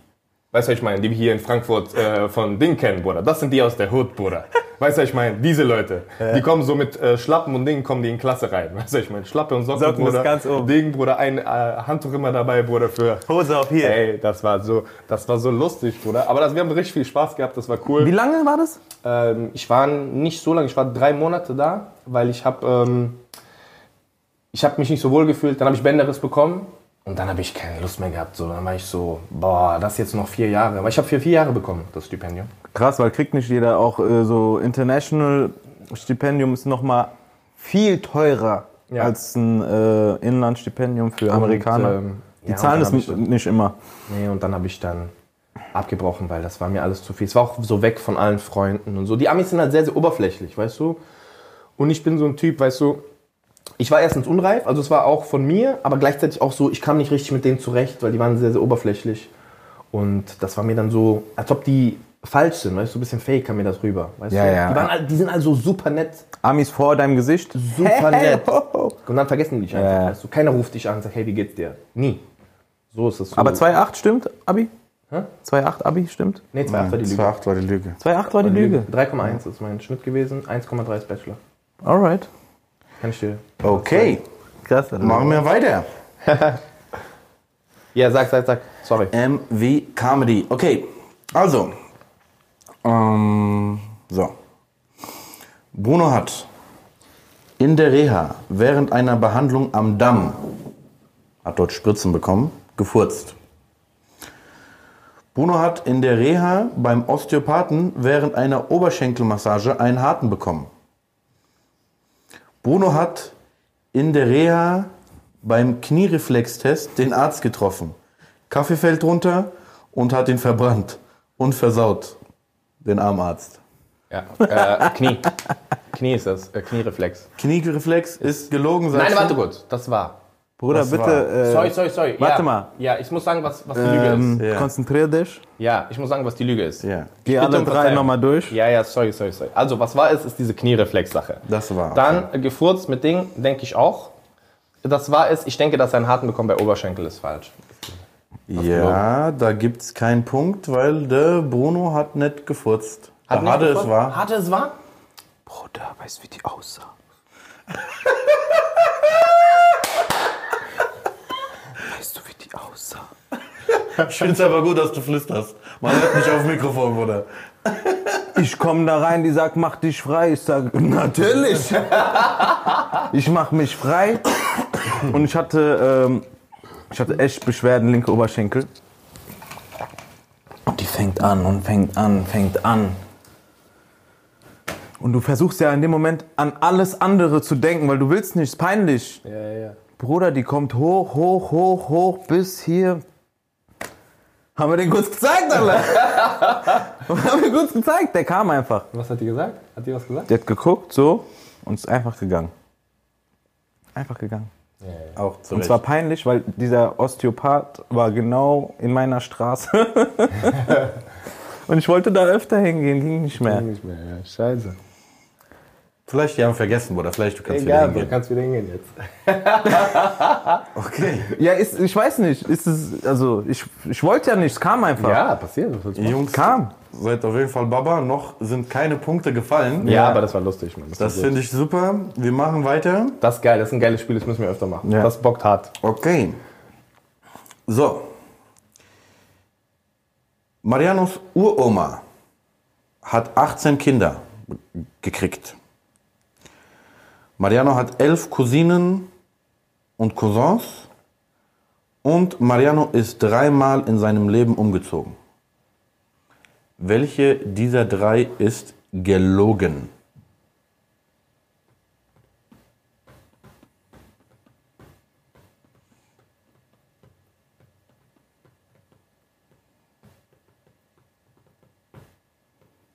weißt du, was ich meine, die wir hier in Frankfurt äh, von Ding kennen, Bruder. Das sind die aus der Hood, Bruder. Weißt du, was ich meine, diese Leute, die kommen so mit äh, Schlappen und Dingen kommen die in Klasse rein. Weißt du, was ich meine, Schlappe und Socken, Socken Bruder. ganz oben. Ding, Bruder, ein äh, Handtuch immer dabei, Bruder, für. Hose auf hier. Ey, das war so, das war so lustig, Bruder. Aber das, wir haben richtig viel Spaß gehabt, das war cool. Wie lange war das? Ähm, ich war nicht so lange, ich war drei Monate da, weil ich habe ähm, ich habe mich nicht so wohl gefühlt. Dann habe ich Bänderriss bekommen und dann habe ich keine Lust mehr gehabt. So, dann war ich so, boah, das jetzt noch vier Jahre. Aber ich habe für vier Jahre bekommen, das Stipendium. Krass, weil kriegt nicht jeder auch äh, so International Stipendium ist noch mal viel teurer Ja. als ein äh, Inlandsstipendium für Amerikaner. ähm, Die ja, zahlen und n- nicht immer. Nee, und dann habe ich dann abgebrochen, weil das war mir alles zu viel. Es war auch so weg von allen Freunden und so. Die Amis sind halt sehr, sehr oberflächlich, weißt du? Und ich bin so ein Typ, weißt du, ich war erstens unreif, also es war auch von mir, aber gleichzeitig auch so, ich kam nicht richtig mit denen zurecht, weil die waren sehr, sehr oberflächlich. Und das war mir dann so, als ob die falsch sind, weißt du, so ein bisschen fake kam mir das rüber, weißt Ja, du? ja. Die, waren, all- die sind also super nett, Amis vor deinem Gesicht. super nett. Und dann vergessen die dich einfach, Ja. weißt du? Keiner ruft dich an und sagt, hey, wie geht's dir? Nie. So ist es. So. Aber 2,8 stimmt, Abi? Hä? 2,8 Abi stimmt? Nee, 2,8 war die Lüge. 2,8 war die Lüge. 2,8 war die Lüge. 3,1 ist mein Schnitt gewesen, 1,3 ist Bachelor. Alright. Kann ich dir. Okay, Krass. Alter. machen wir weiter. Ja, sag, sag, sag. Sorry. M wie Comedy. Okay, also. Ähm, so. Bruno hat in der Reha während einer Behandlung am Damm, hat dort Spritzen bekommen, gefurzt. Bruno hat in der Reha beim Osteopathen während einer Oberschenkelmassage einen Harten bekommen. Bruno hat in der Reha beim Kniereflextest den Arzt getroffen. Kaffee fällt runter und hat ihn verbrannt und versaut. Den Armarzt. Ja. Äh, Knie. Knie ist das. Äh, Kniereflex. Kniereflex ist gelogen, sagst Nein, warte kurz. Das war. Bruder, Was bitte. war? Äh, Sorry, sorry, sorry. warte ja. mal. Ja, ich muss sagen, was, was die Lüge ähm, ist. Ja. Konzentrier dich. Ja, ich muss sagen, was die Lüge ist. Ja, Geh alle um drei nochmal durch. Ja, ja, sorry, sorry, sorry. Also, was war es, ist diese Kniereflex-Sache. das war. Dann äh, gefurzt mit Ding, denke ich auch. Das war es. Ich denke, dass er einen harten bekommen bei Oberschenkel ist falsch. ja, da gibt's keinen Punkt, weil der Bruno hat nicht gefurzt. Hat nicht hatte es gefurzt? war. Hatte es war? Bruder, weißt du, wie die aussah? aussah? Ich find's aber gut, dass du flüsterst. Man hört nicht auf Mikrofon, Bruder. Ich komme da rein, die sagt, mach dich frei. Ich sage, natürlich. ich mach mich frei. Und ich hatte, ähm, ich hatte echt Beschwerden, linke Oberschenkel. Und die fängt an und fängt an, fängt an. Und du versuchst ja in dem Moment an alles andere zu denken, weil du willst nicht, ist peinlich. Ja, ja, ja. Bruder, die kommt hoch, hoch, hoch, hoch bis hier. Haben wir den kurz gezeigt, Alter? haben wir kurz gezeigt. Der kam einfach. Was hat die gesagt? Hat die was gesagt? Der hat geguckt, so, und ist einfach gegangen. Einfach gegangen. Auch zu Und zwar peinlich, weil dieser Osteopath war genau in meiner Straße. Und ich wollte da öfter hingehen, ging nicht mehr. Nicht mehr, ja. Scheiße. Vielleicht die haben vergessen, oder vielleicht du kannst Egal, wieder du hingehen. kannst wieder hingehen jetzt. Okay. Ja, ist, ich weiß nicht. Ist es, also ich, ich wollte ja nicht, es kam einfach. Ja, passiert. Du? Jungs, Kam. seid auf jeden Fall Baba. Noch sind keine Punkte gefallen. Ja, aber das war lustig, Mann. Das gut. finde ich super. Wir machen weiter. Das ist geil, das ist ein geiles Spiel, das müssen wir öfter machen. Ja. Das bockt hart. Okay. So. Marianos Uroma hat 18 Kinder gekriegt. Mariano hat elf Cousinen und Cousins. Und Mariano ist dreimal in seinem Leben umgezogen. Welche dieser drei ist gelogen?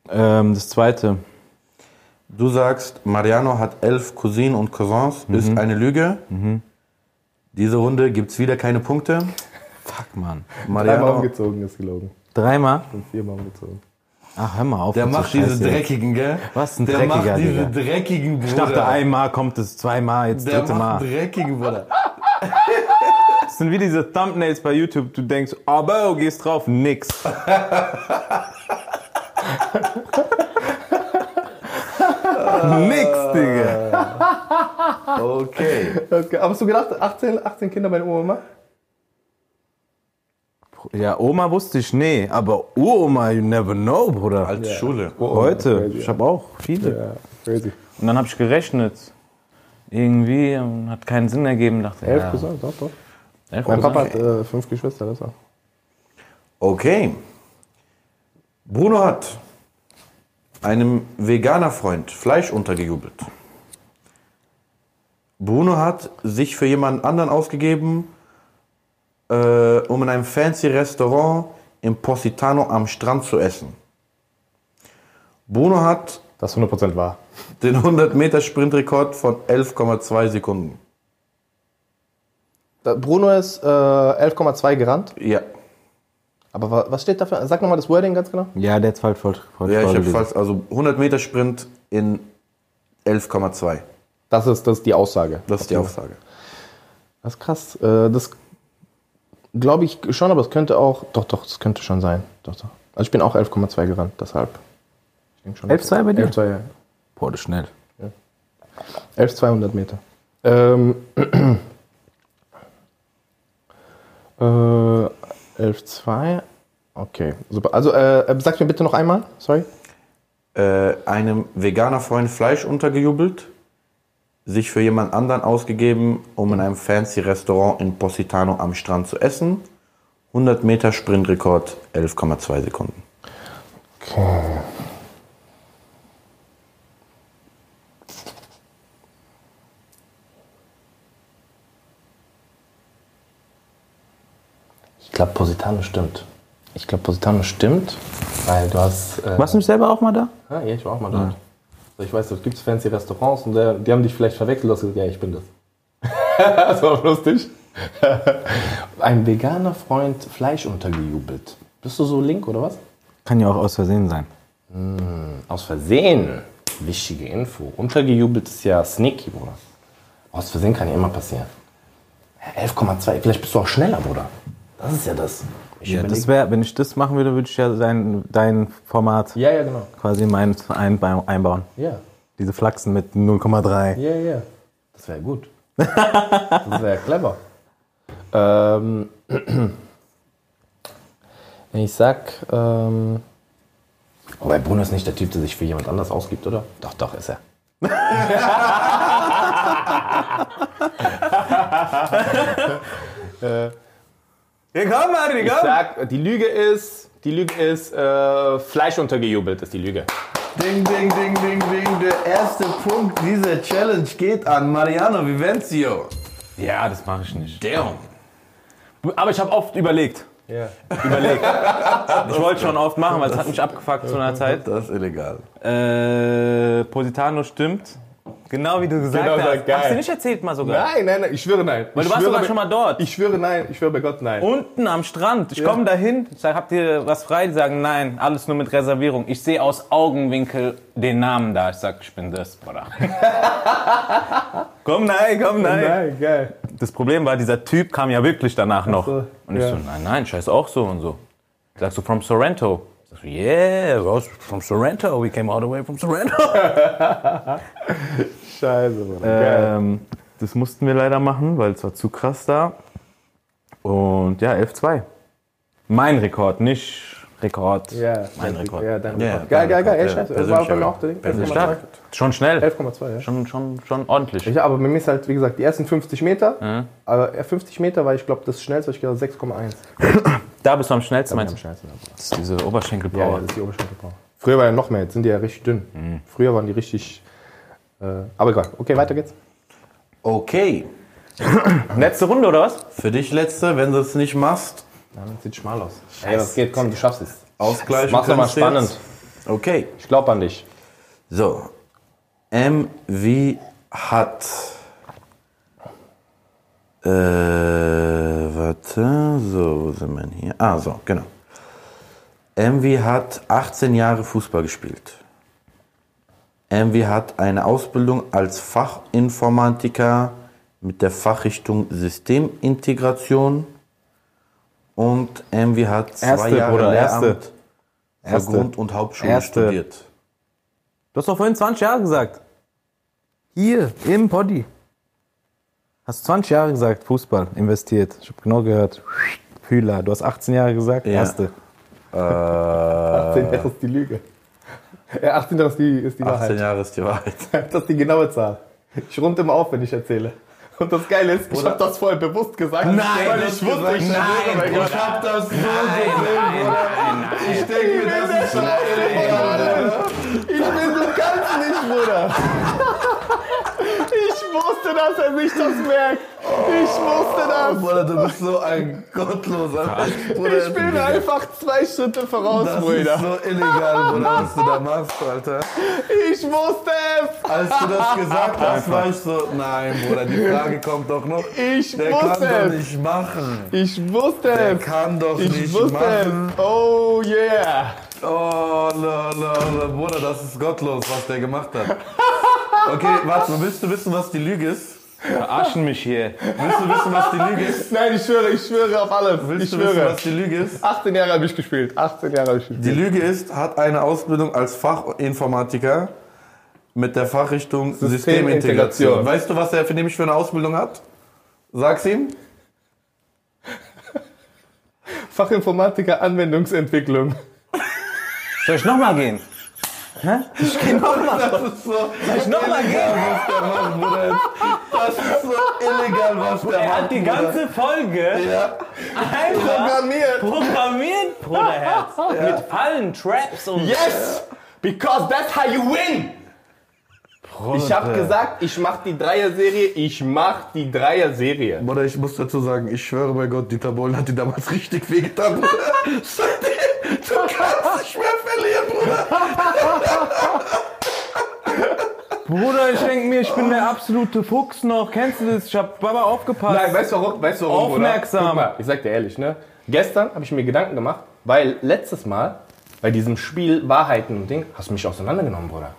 Ähm, das zweite. Du sagst, Mariano hat elf Cousinen und Cousins, ist eine Lüge. Diese Runde gibt es wieder keine Punkte. Fuck, Mann. Dreimal Mariano, umgezogen ist gelogen. Dreimal? Und viermal umgezogen. Ach, hör mal auf. der mit so macht diese Scheiße. dreckigen, gell? Was ein Der dreckiger, macht diese Digga. dreckigen Bruder. Ich dachte, einmal kommt es, zweimal, jetzt Der dritte macht Mal. dreckigen Bruder. Das sind wie diese Thumbnails bei YouTube. Du denkst, aber du gehst drauf, nix. nix, Digga. Okay. Okay. Aber hast du gedacht, 18, 18 Kinder bei der Oma? Ja, Oma wusste ich, nee. Aber Uroma, you never know, Bruder. Als Schule. Heute. crazy, Ich ja. habe auch viele. Ja, crazy. Und dann habe ich gerechnet. Irgendwie hat keinen Sinn ergeben. Dachte, Elf ja, gesagt, doch, doch. elf Mein Cousins. Papa hat äh, fünf Geschwister, das auch. Okay. Bruno hat einem Veganer-Freund Fleisch untergejubelt. Bruno hat sich für jemanden anderen ausgegeben, äh, um in einem fancy Restaurant im Positano am Strand zu essen. Bruno hat Das ist 100% wahr. den 100-Meter-Sprintrekord von 11,2 Sekunden. Bruno ist äh, 11,2 gerannt. Ja, Aber wa- was steht dafür? Sag nochmal das Wording ganz genau. Ja, der falsch, falsch, falsch ja ich habe fast, also 100-Meter-Sprint in 11,2. Das ist, das ist die Aussage. Das ist die Aussage. Das ist krass. Äh, das glaube ich schon, aber es könnte auch. Doch, doch, das könnte schon sein. Doch, doch. Also ich bin auch 11,2 gerannt, deshalb. Ich denke schon. 11,2 bei dir? 11,2, ja. Boah, das ist schnell. 11,200 Meter. Ähm, äh, 11,2. Okay, super. Also, äh, sag mir bitte noch einmal, sorry. äh, einem Veganer-Freund Fleisch untergejubelt, sich für jemand anderen ausgegeben, um in einem fancy Restaurant in Positano am Strand zu essen. 100 Meter Sprintrekord, 11,2 Sekunden. Ich glaube, Positano stimmt. Ich glaube, Positano stimmt, weil du hast. Äh, Warst du nicht selber auch mal da? Ah, ja, ich war auch mal dort. Also ich weiß, es gibt fancy Restaurants und der, die haben dich vielleicht verwechselt. Du hast gesagt, ja, ich bin das. das war auch lustig. Ein veganer Freund Fleisch untergejubelt. Bist du so link oder was? Kann ja auch aus Versehen sein. Aus Versehen. Wichtige Info. Untergejubelt ist ja sneaky, Bruder. Aus Versehen kann ja immer passieren. Ja, 11,2. Vielleicht bist du auch schneller, Bruder. Das ist ja das. Ich Ja, das wär, wenn ich das machen würde, würde ich ja dein, dein Format ja, ja, genau. quasi mein einba- einbauen. Ja. Diese Flachsen mit 0,3. Ja, ja. Das wäre gut. das wäre clever. Ähm, wenn ich sag, ähm, wobei Bruno ist nicht der Typ, der sich für jemand anders ausgibt, oder? Doch, doch, ist er. Ja, komm, Mann, Ich sag, die Lüge ist, die Lüge ist, äh, Fleisch untergejubelt ist die Lüge. Ding, ding, ding, ding, ding. Der erste Punkt dieser Challenge geht an Mariano Vivenzio. Ja, das mache ich nicht. Damn. Aber ich habe oft überlegt. Ja. Überlegt. Ich wollte schon oft machen, weil es hat mich abgefuckt zu einer Zeit. Das ist illegal. Äh, Positano stimmt. Genau wie du gesagt Genau, hast. geil. Hast du nicht erzählt mal sogar? Nein, nein, nein, ich schwöre nein. Weil ich du warst sogar bei- schon mal dort. Ich schwöre nein, ich schwöre bei Gott nein. Unten am Strand. Ich komme dahin, ich sage, habt ihr was frei? Die sagen, nein, alles nur mit Reservierung. Ich sehe aus Augenwinkel den Namen da. Ich sag, ich bin das, Bruder. komm, nein, komm, nein. Nein, geil. Das Problem war, dieser Typ kam ja wirklich danach noch. so, und ich ja. so, nein, nein, scheiß auch so und so. Sagst du, from Sorrento? Yeah, was, from Sorrento. We came all the way from Sorrento. Scheiße. Geil. Ähm, das mussten wir leider machen, weil es war zu krass da. Und ja, 11-2. Mein Rekord, nicht Rekord. Ja, mein dein- Rekord. Ja, dein Ja, Rekord. Geil, geil, geil. Ey, ja, scheiße. Das war bei persönlicher mir auch der Ding. Persönlicher 11,2. Schon schnell. 11,2, ja. Schon, schon, schon ordentlich. Ja, aber bei mir ist halt, wie gesagt, die ersten 50 Meter. Aber äh, 50 Meter war ich glaube das schnellste, ich glaube 6,1. Da bist du am schnellsten, Am meinst du? schnellsten. Ja, Das ist diese ja, Oberschenkelpower. das ist die Oberschenkelpower. Früher war ja noch mehr, jetzt sind die ja richtig dünn. Früher waren die richtig. Äh, aber egal. Okay, weiter geht's. Okay, Letzte Runde, oder was? für dich letzte, wenn du es nicht machst, Das sieht schmal aus. Ey, was geht? Komm, du schaffst es. Ausgleich. Mach's doch mal spannend. Okay, Ich glaube an dich. so. M wie hat. Äh, warte, so, wo sind wir denn hier? Ah, so, genau. MV hat 18 Jahre Fußball gespielt. MV hat eine Ausbildung als Fachinformatiker mit der Fachrichtung Systemintegration und MV hat zwei Erste, Jahre Bruder, Lehramt erste. für Erste. Grund- und Hauptschule Erste. studiert. Du hast doch vorhin 20 Jahre gesagt. Hier, im Poddy. Hast 20 Jahre gesagt, Fußball, investiert. Ich habe genau gehört. Fühler, du hast 18 Jahre gesagt, Ja. erste. 18 Jahre ist die Lüge. Ja, 18 Jahre ist die, ist die 18 Wahrheit. Jahre ist die Wahrheit. Das ist die genaue Zahl. Ich runde immer auf, wenn ich erzähle. Und das Geile ist, ich habe das vorher bewusst gesagt. Nein, weil ich wusste, ich Nein, ich hab das so gesehen, Bruder. Ich denke mir, das ist schon illegal. Ich bin, du kannst nicht, Bruder. Ich wusste, dass er sich das merkt. Ich wusste das. Bruder, du bist so ein gottloser Bruder. Ich bin einfach zwei Schritte voraus, das ist Bruder. so illegal, Bruder, was du da machst, Alter. Ich wusste es. Als du das gesagt hast, war ich so, nein, Bruder, die Frage kommt doch noch. Ich Der kann wusste doch es. nicht machen. Ich wusste Der es. kann doch Ich nicht wusste machen. es. Oh yeah. Oh, la, la, la, Bruder, das ist gottlos, was der gemacht hat. Okay, warte, willst du wissen, was die Lüge ist? Verarschen mich hier. Willst du wissen, was die Lüge ist? Nein, ich schwöre, ich schwöre auf alles. Willst ich du wissen, schwöre. was die Lüge ist? 18 Jahre habe ich gespielt. 18 Jahre habe ich gespielt. Die Lüge ist, hat eine Ausbildung als Fachinformatiker mit der Fachrichtung Systemintegration. Systemintegration. Weißt du, was er für nämlich für eine Ausbildung hat? Sag's ihm. Fachinformatiker Anwendungsentwicklung. Soll ich nochmal gehen? Das ist so Soll ich nochmal gehen? was der macht, Bruder. Das ist so illegal, was der Er macht. hat die ganze Folge Ja. einfach Programmiert. programmiert, Bruderherz. Mit Fallen, Traps und... Yes! Because that's how you win! Ich habe gesagt, ich mach die Dreier-Serie, ich mach die Dreier-Serie. Bruder, ich muss dazu sagen, ich schwöre bei Gott, Dieter Bohlen hat dir damals richtig wehgetan, Bruder. Du kannst nicht mehr verlieren, Bruder. Bruder, ich denke mir, ich bin der absolute Fuchs noch. Kennst du das? Ich hab Baba aufgepasst. Nein, weißt du warum? Weißt du warum Aufmerksam. Bruder? Guck mal, ich sag dir ehrlich, ne? Gestern habe ich mir Gedanken gemacht, weil letztes Mal bei diesem Spiel Wahrheiten und Ding hast du mich auseinandergenommen, Bruder.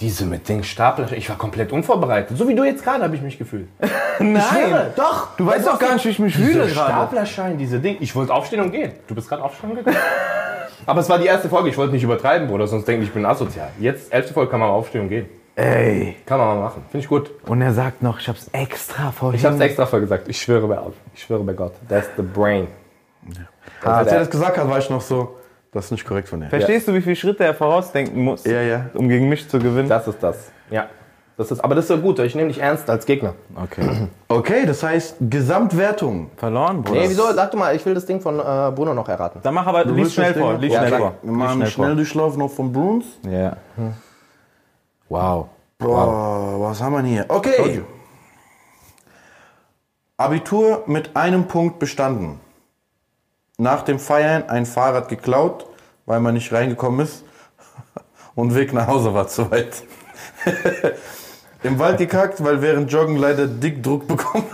Diese mit Ding Stapler, ich war komplett unvorbereitet. So wie du jetzt gerade habe ich mich gefühlt. Nein. Doch, Du weißt doch gar nicht, wie ich mich fühle gerade. Staplerschein, diese Ding. Ich wollte aufstehen und gehen. Du bist gerade aufstehen gegangen. Aber es war die erste Folge, ich wollte nicht übertreiben, Bruder, sonst denken die, ich bin asozial. Jetzt, elfte Folge, kann man mal aufstehen und gehen. Ey. Kann man mal machen. Finde ich gut. Und er sagt noch, ich hab's extra vorhin. Ich habe es extra voll gesagt. Ich schwöre bei, ich schwöre bei Gott. That's the brain. Als er das gesagt hat, war ich noch so, das ist nicht korrekt von dir. Verstehst du, wie viele Schritte er vorausdenken muss, Ja, ja. um gegen mich zu gewinnen? Das ist das. Ja. Das ist, aber das ist so gut. Ich nehme dich ernst als Gegner. Okay. Okay, das heißt Gesamtwertung. Verloren, Bruder. Nee, wieso? Sag du mal, ich will das Ding von äh, Bruno noch erraten. Dann mach aber, lies willst schnell vor, noch? lies Ja, schnell vor. Wir Lies machen einen schnell. Schnelldurchlauf noch von Bruns. Ja. Wow. Boah, was haben wir denn hier? Okay. Abitur mit einem Punkt bestanden. Nach dem Feiern ein Fahrrad geklaut, weil man nicht reingekommen ist. Und Weg nach Hause war zu weit. Im Wald gekackt, weil während Joggen leider Dickdruck bekommen.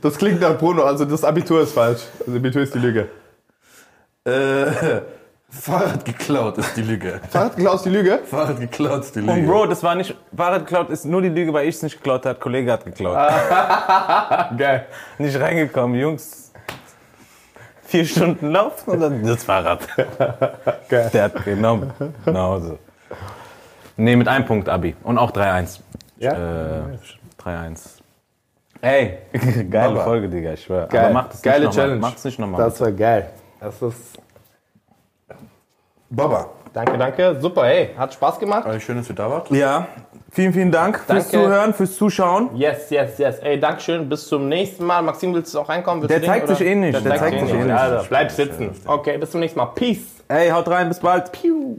Das klingt nach Bruno, also das Abitur ist falsch. Das Abitur ist die Lüge. Äh, Fahrrad geklaut ist die Lüge. Fahrrad Klaus die Lüge? Fahrrad geklaut ist die Lüge. Und Bro, das war nicht, Fahrrad geklaut ist nur die Lüge, weil ich es nicht geklaut habe. Kollege hat geklaut. Geil. Nicht reingekommen, Jungs. Vier Stunden laufen und dann das Fahrrad. Geil. Der hat genommen. Nach Hause. Nee, mit einem Punkt Abi. Und auch 3-1. Ja? Äh, 3-1. Ey, geile Baba. Folge, Digga, ich schwör. Geil. Aber mach das Geile nicht. Challenge. Mach das nicht nochmal. Das war geil. Das ist. Baba. Danke, danke. Super, hey. Hat Spaß gemacht. Äh, Schön, dass ihr da wart. Ja, vielen, vielen Dank fürs Danke. Zuhören, fürs Zuschauen. Yes, yes, yes. Ey, Dankeschön. Bis zum nächsten Mal. Maxim, willst du auch reinkommen? Willst Der zeigt den, sich oder? eh nicht. Der zeigt sich eh nicht. Also, bleib sitzen. Okay, bis zum nächsten Mal. Peace. Ey, haut rein, bis bald. Piu.